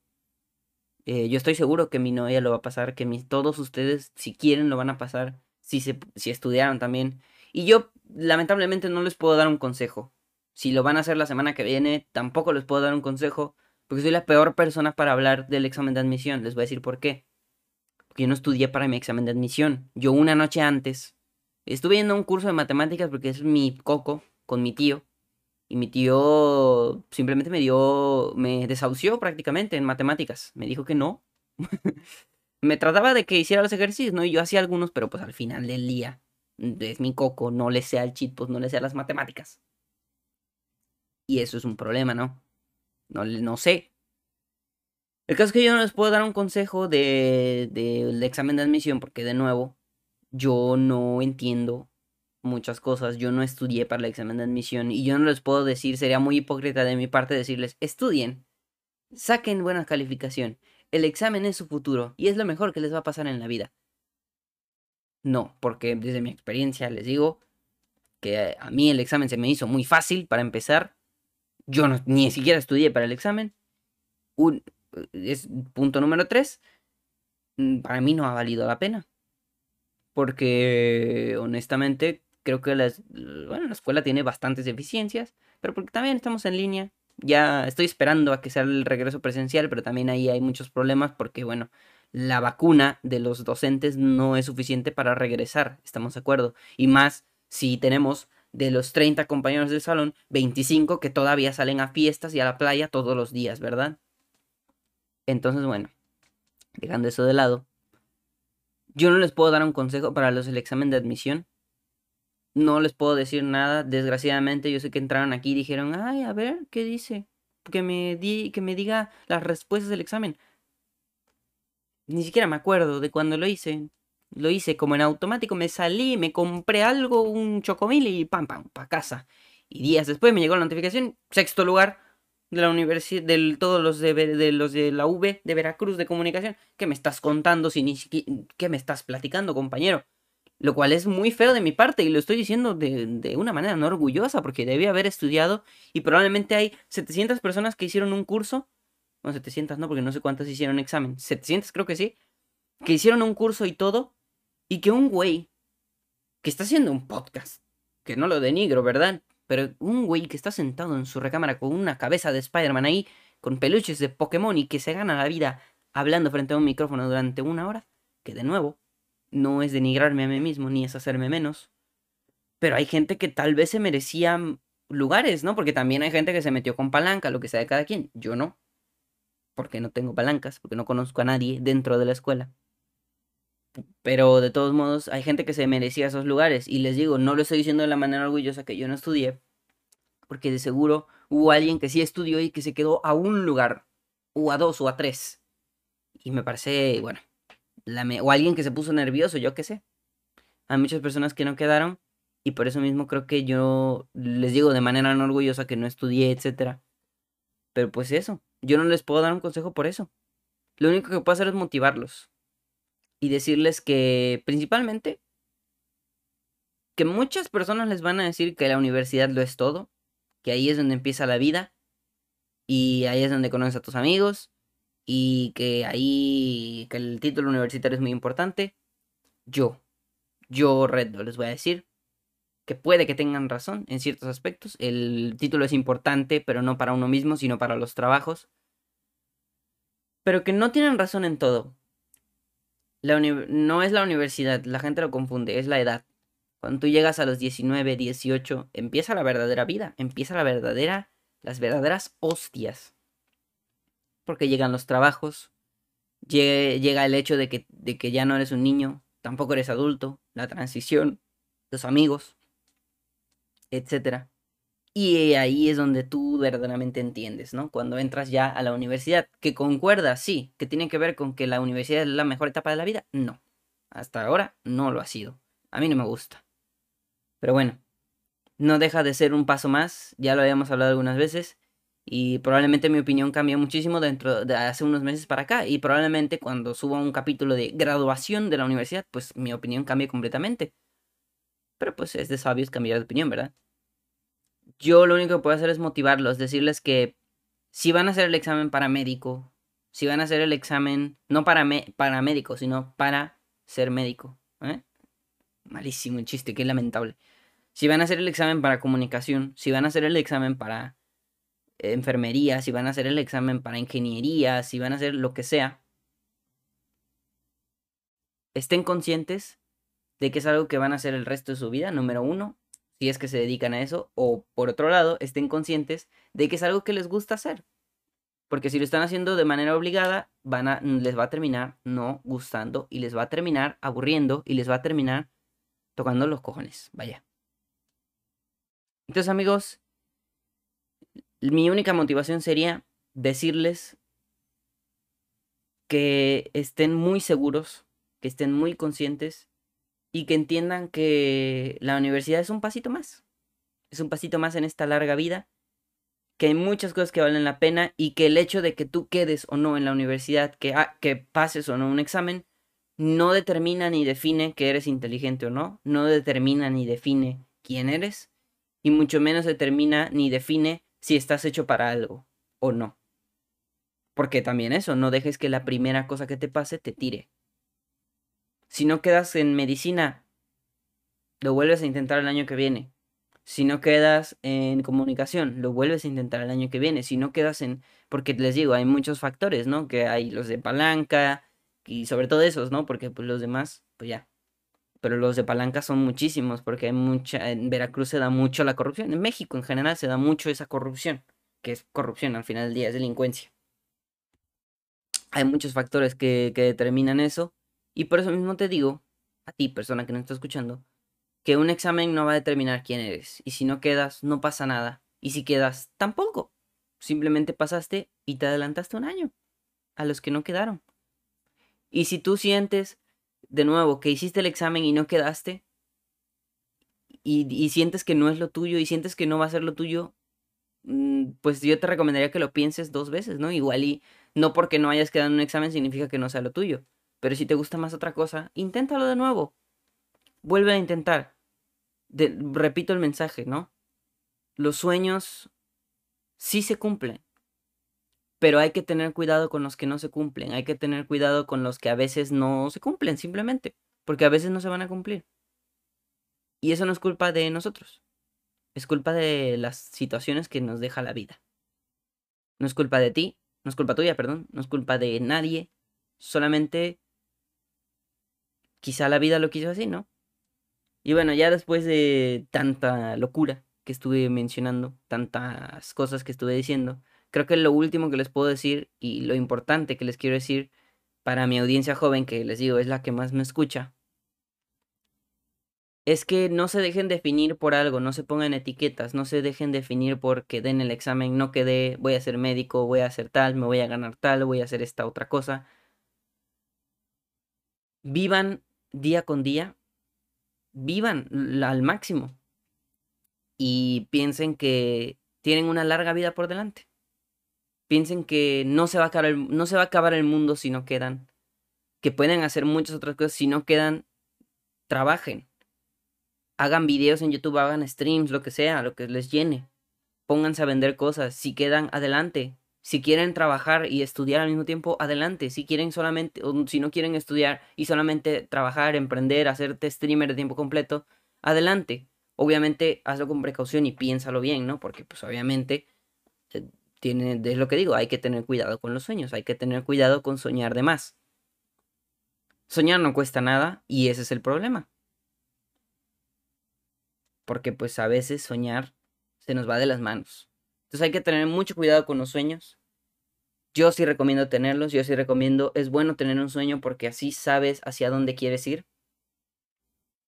A: Eh, yo estoy seguro que mi novia lo va a pasar. Que todos ustedes, si quieren, lo van a pasar. Si, se, si estudiaron también. Y yo, lamentablemente, no les puedo dar un consejo. Si lo van a hacer la semana que viene, tampoco les puedo dar un consejo. Porque soy la peor persona para hablar del examen de admisión. Les voy a decir por qué yo no estudié para mi examen de admisión. Yo una noche antes estuve yendo un curso de matemáticas porque es mi coco con mi tío. Y mi tío simplemente me dio, me desahució prácticamente en matemáticas. Me dijo que no. me trataba de que hiciera los ejercicios, ¿no? Y yo hacía algunos, pero pues al final del día es mi coco, no le sea el cheat, pues no le sea las matemáticas. Y eso es un problema, ¿no? No, no sé. El caso es que yo no les puedo dar un consejo del de, examen de admisión porque de nuevo yo no entiendo muchas cosas, yo no estudié para el examen de admisión y yo no les puedo decir, sería muy hipócrita de mi parte decirles, estudien, saquen buena calificación, el examen es su futuro y es lo mejor que les va a pasar en la vida. No, porque desde mi experiencia les digo que a mí el examen se me hizo muy fácil para empezar, yo no, ni siquiera estudié para el examen. Un, es punto número 3, mm, para mí no ha valido la pena. Porque honestamente creo que la escuela tiene bastantes deficiencias, pero porque también estamos en línea. Ya estoy esperando a que sea el regreso presencial, pero también ahí hay muchos problemas porque, bueno, la vacuna de los docentes no es suficiente para regresar, estamos de acuerdo. Y más si tenemos de los 30 compañeros del salón, 25 que todavía salen a fiestas y a la playa todos los días, ¿verdad? Entonces, bueno, dejando eso de lado, yo no les puedo dar un consejo para los el examen de admisión. No les puedo decir nada. Desgraciadamente, yo sé que entraron aquí y dijeron, ay, a ver, ¿qué dice? Que me, di, que me diga las respuestas del examen. Ni siquiera me acuerdo de cuando lo hice. Lo hice como en automático, me salí, me compré algo, un chocomil y pam, pam, para casa. Y días después me llegó la notificación, sexto lugar de la universidad, de todos los de, de, los de la V de Veracruz de comunicación. ¿Qué me estás contando si ni siquiera, qué me estás platicando, compañero? Lo cual es muy feo de mi parte y lo estoy diciendo de, de una manera no orgullosa porque debí haber estudiado y probablemente hay 700 personas que hicieron un curso. No, 700 no, porque no sé cuántas hicieron examen. 700 creo que sí. Que hicieron un curso y todo y que un güey que está haciendo un podcast, que no lo denigro, ¿verdad? Pero un güey que está sentado en su recámara con una cabeza de Spider-Man ahí, con peluches de Pokémon y que se gana la vida hablando frente a un micrófono durante una hora, que de nuevo, no es denigrarme a mí mismo ni es hacerme menos. Pero hay gente que tal vez se merecía lugares, ¿no? Porque también hay gente que se metió con palanca, lo que sea de cada quien. Yo no. Porque no tengo palancas, porque no conozco a nadie dentro de la escuela. Pero de todos modos, hay gente que se merecía esos lugares. Y les digo, no lo estoy diciendo de la manera orgullosa que yo no estudié. Porque de seguro hubo alguien que sí estudió y que se quedó a un lugar. O a dos o a tres. Y me parece, bueno. o alguien que se puso nervioso, yo qué sé. Hay muchas personas que no quedaron. Y por eso mismo creo que yo les digo de manera no orgullosa que no estudié, etc. Pero pues eso. Yo no les puedo dar un consejo por eso. Lo único que puedo hacer es motivarlos y decirles que principalmente que muchas personas les van a decir que la universidad lo es todo, que ahí es donde empieza la vida y ahí es donde conoces a tus amigos y que ahí que el título universitario es muy importante. Yo, yo Red les voy a decir que puede que tengan razón en ciertos aspectos. El título es importante, pero no para uno mismo, sino para los trabajos. Pero que no tienen razón en todo no es la universidad, la gente lo confunde, es la edad. Cuando tú llegas a los 19, 18, empieza la verdadera vida, empieza la verdadera, las verdaderas hostias. Porque llegan los trabajos, llega, el hecho de que, de que ya no eres un niño, tampoco eres adulto, la transición, los amigos, etcétera. Y ahí es donde tú verdaderamente entiendes, ¿no? Cuando entras ya a la universidad, que concuerda, sí, que tiene que ver con que la universidad es la mejor etapa de la vida, no. Hasta ahora no lo ha sido. A mí no me gusta. Pero bueno, no deja de ser un paso más, ya lo habíamos hablado algunas veces, y probablemente mi opinión cambió muchísimo dentro de hace unos meses para acá, y probablemente cuando suba un capítulo de graduación de la universidad, pues mi opinión cambie completamente. Pero pues es de sabios cambiar de opinión, ¿verdad? Yo lo único que puedo hacer es motivarlos, decirles que si van a hacer el examen para médico, si van a hacer el examen no para, para médico, sino para ser médico. ¿eh? Malísimo el chiste, qué lamentable. Si van a hacer el examen para comunicación, si van a hacer el examen para enfermería, si van a hacer el examen para ingeniería, si van a hacer lo que sea, estén conscientes de que es algo que van a hacer el resto de su vida, número uno, si es que se dedican a eso, o por otro lado, estén conscientes de que es algo que les gusta hacer. Porque si lo están haciendo de manera obligada, van a, les va a terminar no gustando y les va a terminar aburriendo y les va a terminar tocando los cojones. Vaya. Entonces, amigos, mi única motivación sería decirles que estén muy seguros, que estén muy conscientes y que entiendan que la universidad es un pasito más. Es un pasito más en esta larga vida, que hay muchas cosas que valen la pena y que el hecho de que tú quedes o no en la universidad, que, ah, que pases o no un examen, no determina ni define que eres inteligente o no, no determina ni define quién eres, y mucho menos determina ni define si estás hecho para algo o no. Porque también eso, no dejes que la primera cosa que te pase te tire. Si no quedas en medicina, lo vuelves a intentar el año que viene. Si no quedas en comunicación, lo vuelves a intentar el año que viene. Si no quedas en... Porque les digo, hay muchos factores, ¿no? Que hay los de palanca y sobre todo esos, ¿no? Porque pues los demás, pues ya. pero los de palanca son muchísimos porque hay mucha, en Veracruz se da mucho la corrupción, en México en general se da mucho esa corrupción, que es corrupción al final del día, es delincuencia. Hay muchos factores que, que determinan eso y por eso mismo te digo, a ti persona que no está escuchando, que un examen no va a determinar quién eres y si no quedas no pasa nada y si quedas tampoco, simplemente pasaste y te adelantaste un año a los que no quedaron. Y si tú sientes de nuevo que hiciste el examen y no quedaste, y, sientes que no es lo tuyo y sientes que no va a ser lo tuyo, mm, pues yo te recomendaría que lo pienses dos veces, ¿no? Igual y no porque no hayas quedado en un examen significa que no sea lo tuyo. Pero si te gusta más otra cosa, inténtalo de nuevo. Vuelve a intentar. repito el mensaje, ¿no? Los sueños sí se cumplen. Pero hay que tener cuidado con los que no se cumplen. Hay que tener cuidado con los que a veces no se cumplen, simplemente. Porque a veces no se van a cumplir. Y eso no es culpa de nosotros. Es culpa de las situaciones que nos deja la vida. No es culpa de ti, no es culpa tuya, perdón, no es culpa de nadie. Solamente quizá la vida lo quiso así, ¿no? Y bueno, ya después de tanta locura que estuve mencionando, tantas cosas que estuve diciendo, creo que lo último que les puedo decir y lo importante que les quiero decir para mi audiencia joven, que les digo es la que más me escucha, es que no se dejen definir por algo, no se pongan etiquetas, no se dejen definir porque den el examen, no quedé, voy a ser médico, voy a hacer tal, me voy a ganar tal, voy a hacer esta otra cosa. Vivan día con día, vivan al máximo. Y piensen que tienen una larga vida por delante. Piensen que no se va a acabar el, no se va a acabar el mundo si no quedan, que pueden hacer muchas otras cosas si no quedan, trabajen, hagan videos en YouTube, hagan streams, lo que sea, lo que les llene, pónganse a vender cosas, si quedan, adelante, si quieren trabajar y estudiar al mismo tiempo, adelante. Si quieren solamente, si no quieren estudiar y solamente trabajar, emprender, hacerte streamer de tiempo completo, adelante. Obviamente, hazlo con precaución y piénsalo bien, ¿no? Porque, pues, obviamente, eh, tiene, es lo que digo, hay que tener cuidado con los sueños, hay que tener cuidado con soñar de más. Soñar no cuesta nada y ese es el problema. Porque pues a veces soñar se nos va de las manos. Entonces hay que tener mucho cuidado con los sueños. Yo sí recomiendo tenerlos, yo sí recomiendo, es bueno tener un sueño porque así sabes hacia dónde quieres ir.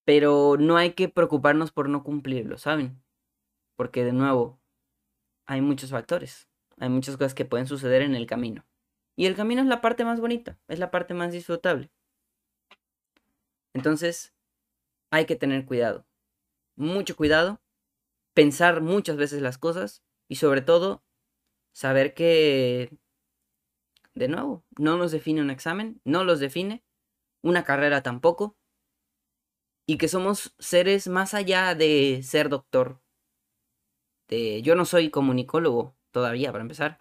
A: Pero no hay que preocuparnos por no cumplirlo, ¿saben? Porque de nuevo, hay muchos factores. Hay muchas cosas que pueden suceder en el camino. Y el camino es la parte más bonita, es la parte más disfrutable. Entonces, hay que tener cuidado. Mucho cuidado. Pensar muchas veces las cosas. Y sobre todo, saber que, de nuevo, no nos define un examen, no los define. Una carrera tampoco. Y que somos seres más allá de ser doctor. De, yo no soy comunicólogo, todavía, para empezar.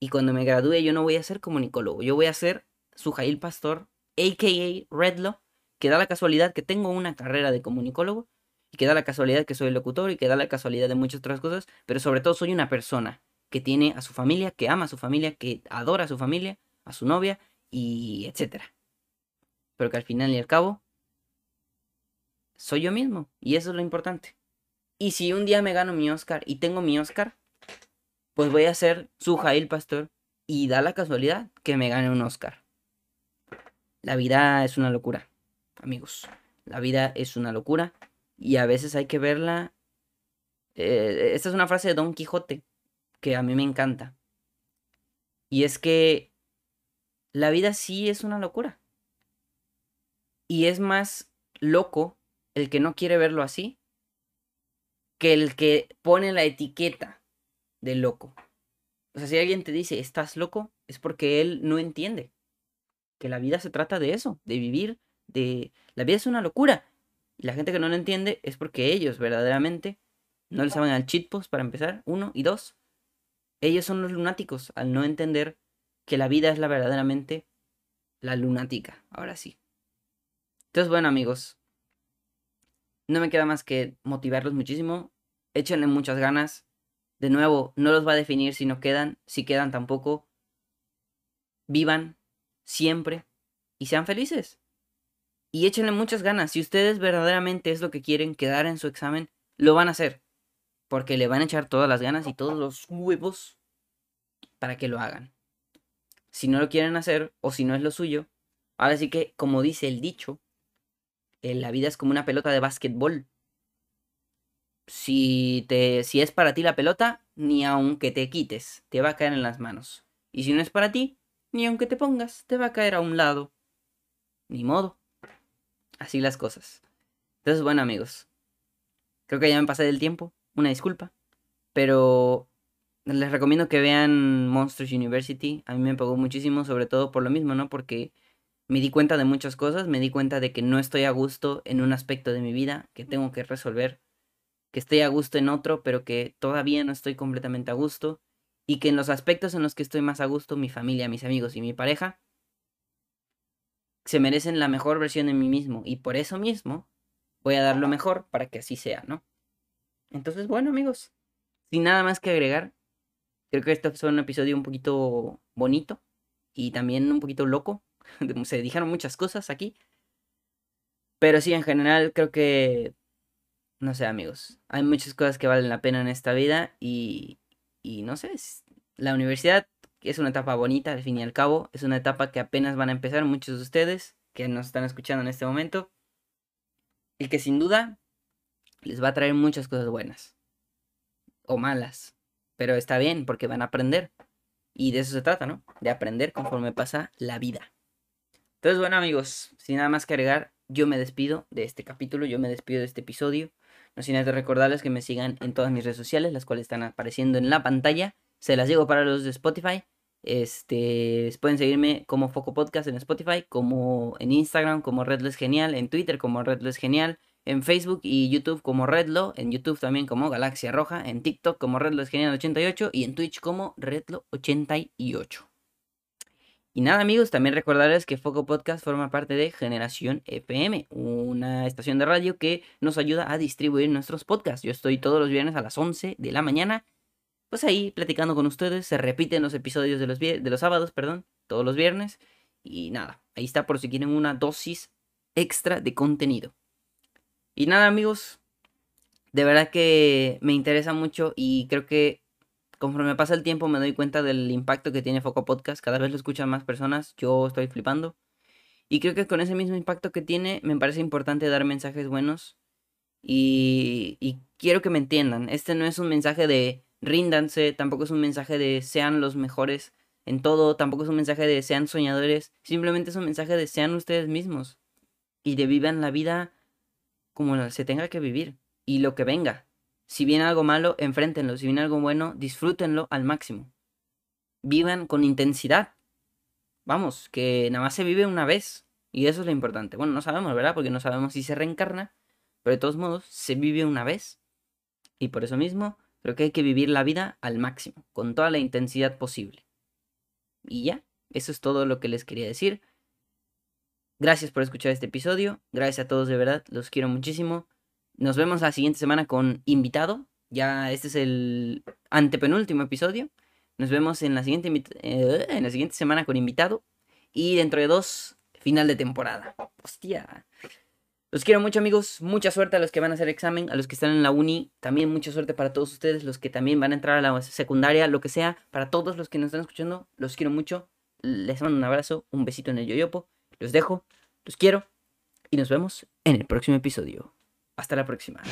A: Y cuando me gradúe yo no voy a ser comunicólogo, yo voy a ser Sujail Pastor, a.k.a. Redlo, que da la casualidad que tengo una carrera de comunicólogo, y que da la casualidad que soy locutor, y que da la casualidad de muchas otras cosas, pero sobre todo soy una persona que tiene a su familia, que ama a su familia, que adora a su familia, a su novia, y etcétera. Pero que al final y al cabo, soy yo mismo, y eso es lo importante. Y si un día me gano mi Oscar y tengo mi Oscar, pues voy a ser su Jail Pastor y da la casualidad que me gane un Oscar. La vida es una locura, amigos. La vida es una locura y a veces hay que verla. Eh, esta es una frase de Don Quijote que a mí me encanta. Y es que la vida sí es una locura. Y es más loco el que no quiere verlo así que el que pone la etiqueta de loco. O sea, si alguien te dice, estás loco, es porque él no entiende que la vida se trata de eso, de vivir, de... La vida es una locura. Y la gente que no lo entiende es porque ellos verdaderamente no le saben al cheat post para empezar, uno, y dos, ellos son los lunáticos al no entender que la vida es la verdaderamente la lunática, ahora sí. Entonces, bueno, amigos, no me queda más que motivarlos muchísimo, échenle muchas ganas, de nuevo, no los va a definir si no quedan, si quedan tampoco. Vivan siempre y sean felices. Y échenle muchas ganas. Si ustedes verdaderamente es lo que quieren, quedar en su examen, lo van a hacer. Porque le van a echar todas las ganas y todos los huevos para que lo hagan. Si no lo quieren hacer o si no es lo suyo, ahora sí que, como dice el dicho, eh, la vida es como una pelota de básquetbol. Si, te, si es para ti la pelota, ni aunque te quites, te va a caer en las manos. Y si no es para ti, ni aunque te pongas, te va a caer a un lado. Ni modo. Así las cosas. Entonces, bueno amigos, creo que ya me pasé del tiempo, una disculpa, pero les recomiendo que vean Monsters University. A mí me pagó muchísimo, sobre todo por lo mismo, ¿no? Porque me di cuenta de muchas cosas, me di cuenta de que no estoy a gusto en un aspecto de mi vida que tengo que resolver, que estoy a gusto en otro, pero que todavía no estoy completamente a gusto, y que en los aspectos en los que estoy más a gusto, mi familia, mis amigos y mi pareja, se merecen la mejor versión de mí mismo, y por eso mismo voy a dar lo mejor para que así sea, ¿no? Entonces, bueno amigos, sin nada más que agregar, creo que este fue un episodio un poquito bonito y también un poquito loco, se dijeron muchas cosas aquí. Pero sí, en general creo que, no sé amigos, hay muchas cosas que valen la pena en esta vida y, y no sé, la universidad es una etapa bonita al fin y al cabo, es una etapa que apenas van a empezar muchos de ustedes que nos están escuchando en este momento y que sin duda les va a traer muchas cosas buenas o malas, pero está bien porque van a aprender y de eso se trata, ¿no? De aprender conforme pasa la vida. Entonces, bueno, amigos, sin nada más que agregar, yo me despido de este capítulo, yo me despido de este episodio. No sin antes recordarles que me sigan en todas mis redes sociales, las cuales están apareciendo en la pantalla. Se las digo para los de Spotify. Este, pueden seguirme como Foco Podcast en Spotify, como en Instagram como Redless Genial, en Twitter como Redless Genial, en Facebook y YouTube como Redlo, en YouTube también como Galaxia Roja, en TikTok como Redless Genial 88 y en Twitch como Redlo 88. Y nada amigos, también recordarles que Foco Podcast forma parte de Generación FM, una estación de radio que nos ayuda a distribuir nuestros podcasts. Yo estoy todos los viernes a las 11 de la mañana, pues ahí platicando con ustedes, se repiten los episodios de los, de los sábados, perdón, todos los viernes. Y nada, ahí está por si quieren una dosis extra de contenido. Y nada amigos, de verdad que me interesa mucho y creo que conforme pasa el tiempo me doy cuenta del impacto que tiene Foco Podcast. Cada vez lo escuchan más personas. Yo estoy flipando. Y creo que con ese mismo impacto que tiene, me parece importante dar mensajes buenos. Y, y quiero que me entiendan. Este no es un mensaje de ríndanse, tampoco es un mensaje de sean los mejores en todo, tampoco es un mensaje de sean soñadores. Simplemente es un mensaje de sean ustedes mismos. Y de vivan la vida como se tenga que vivir. Y lo que venga. Si viene algo malo, enfréntenlo. Si viene algo bueno, disfrútenlo al máximo. Vivan con intensidad. Vamos, que nada más se vive una vez. Y eso es lo importante. Bueno, no sabemos, ¿verdad? Porque no sabemos si se reencarna. Pero de todos modos, se vive una vez. Y por eso mismo, creo que hay que vivir la vida al máximo, con toda la intensidad posible. Y ya, eso es todo lo que les quería decir. Gracias por escuchar este episodio. Gracias a todos de verdad. Los quiero muchísimo. Nos vemos la siguiente semana con invitado. Ya este es el antepenúltimo episodio. Nos vemos en la siguiente, eh, en la siguiente semana con invitado. Y dentro de dos, final de temporada. Hostia. Los quiero mucho amigos, mucha suerte a los que van a hacer examen, a los que están en la uni, también mucha suerte para todos ustedes, los que también van a entrar a la secundaria, lo que sea, para todos los que nos están escuchando, los quiero mucho, les mando un abrazo, un besito en el yoyopo, los dejo, los quiero y nos vemos en el próximo episodio. Hasta la próxima.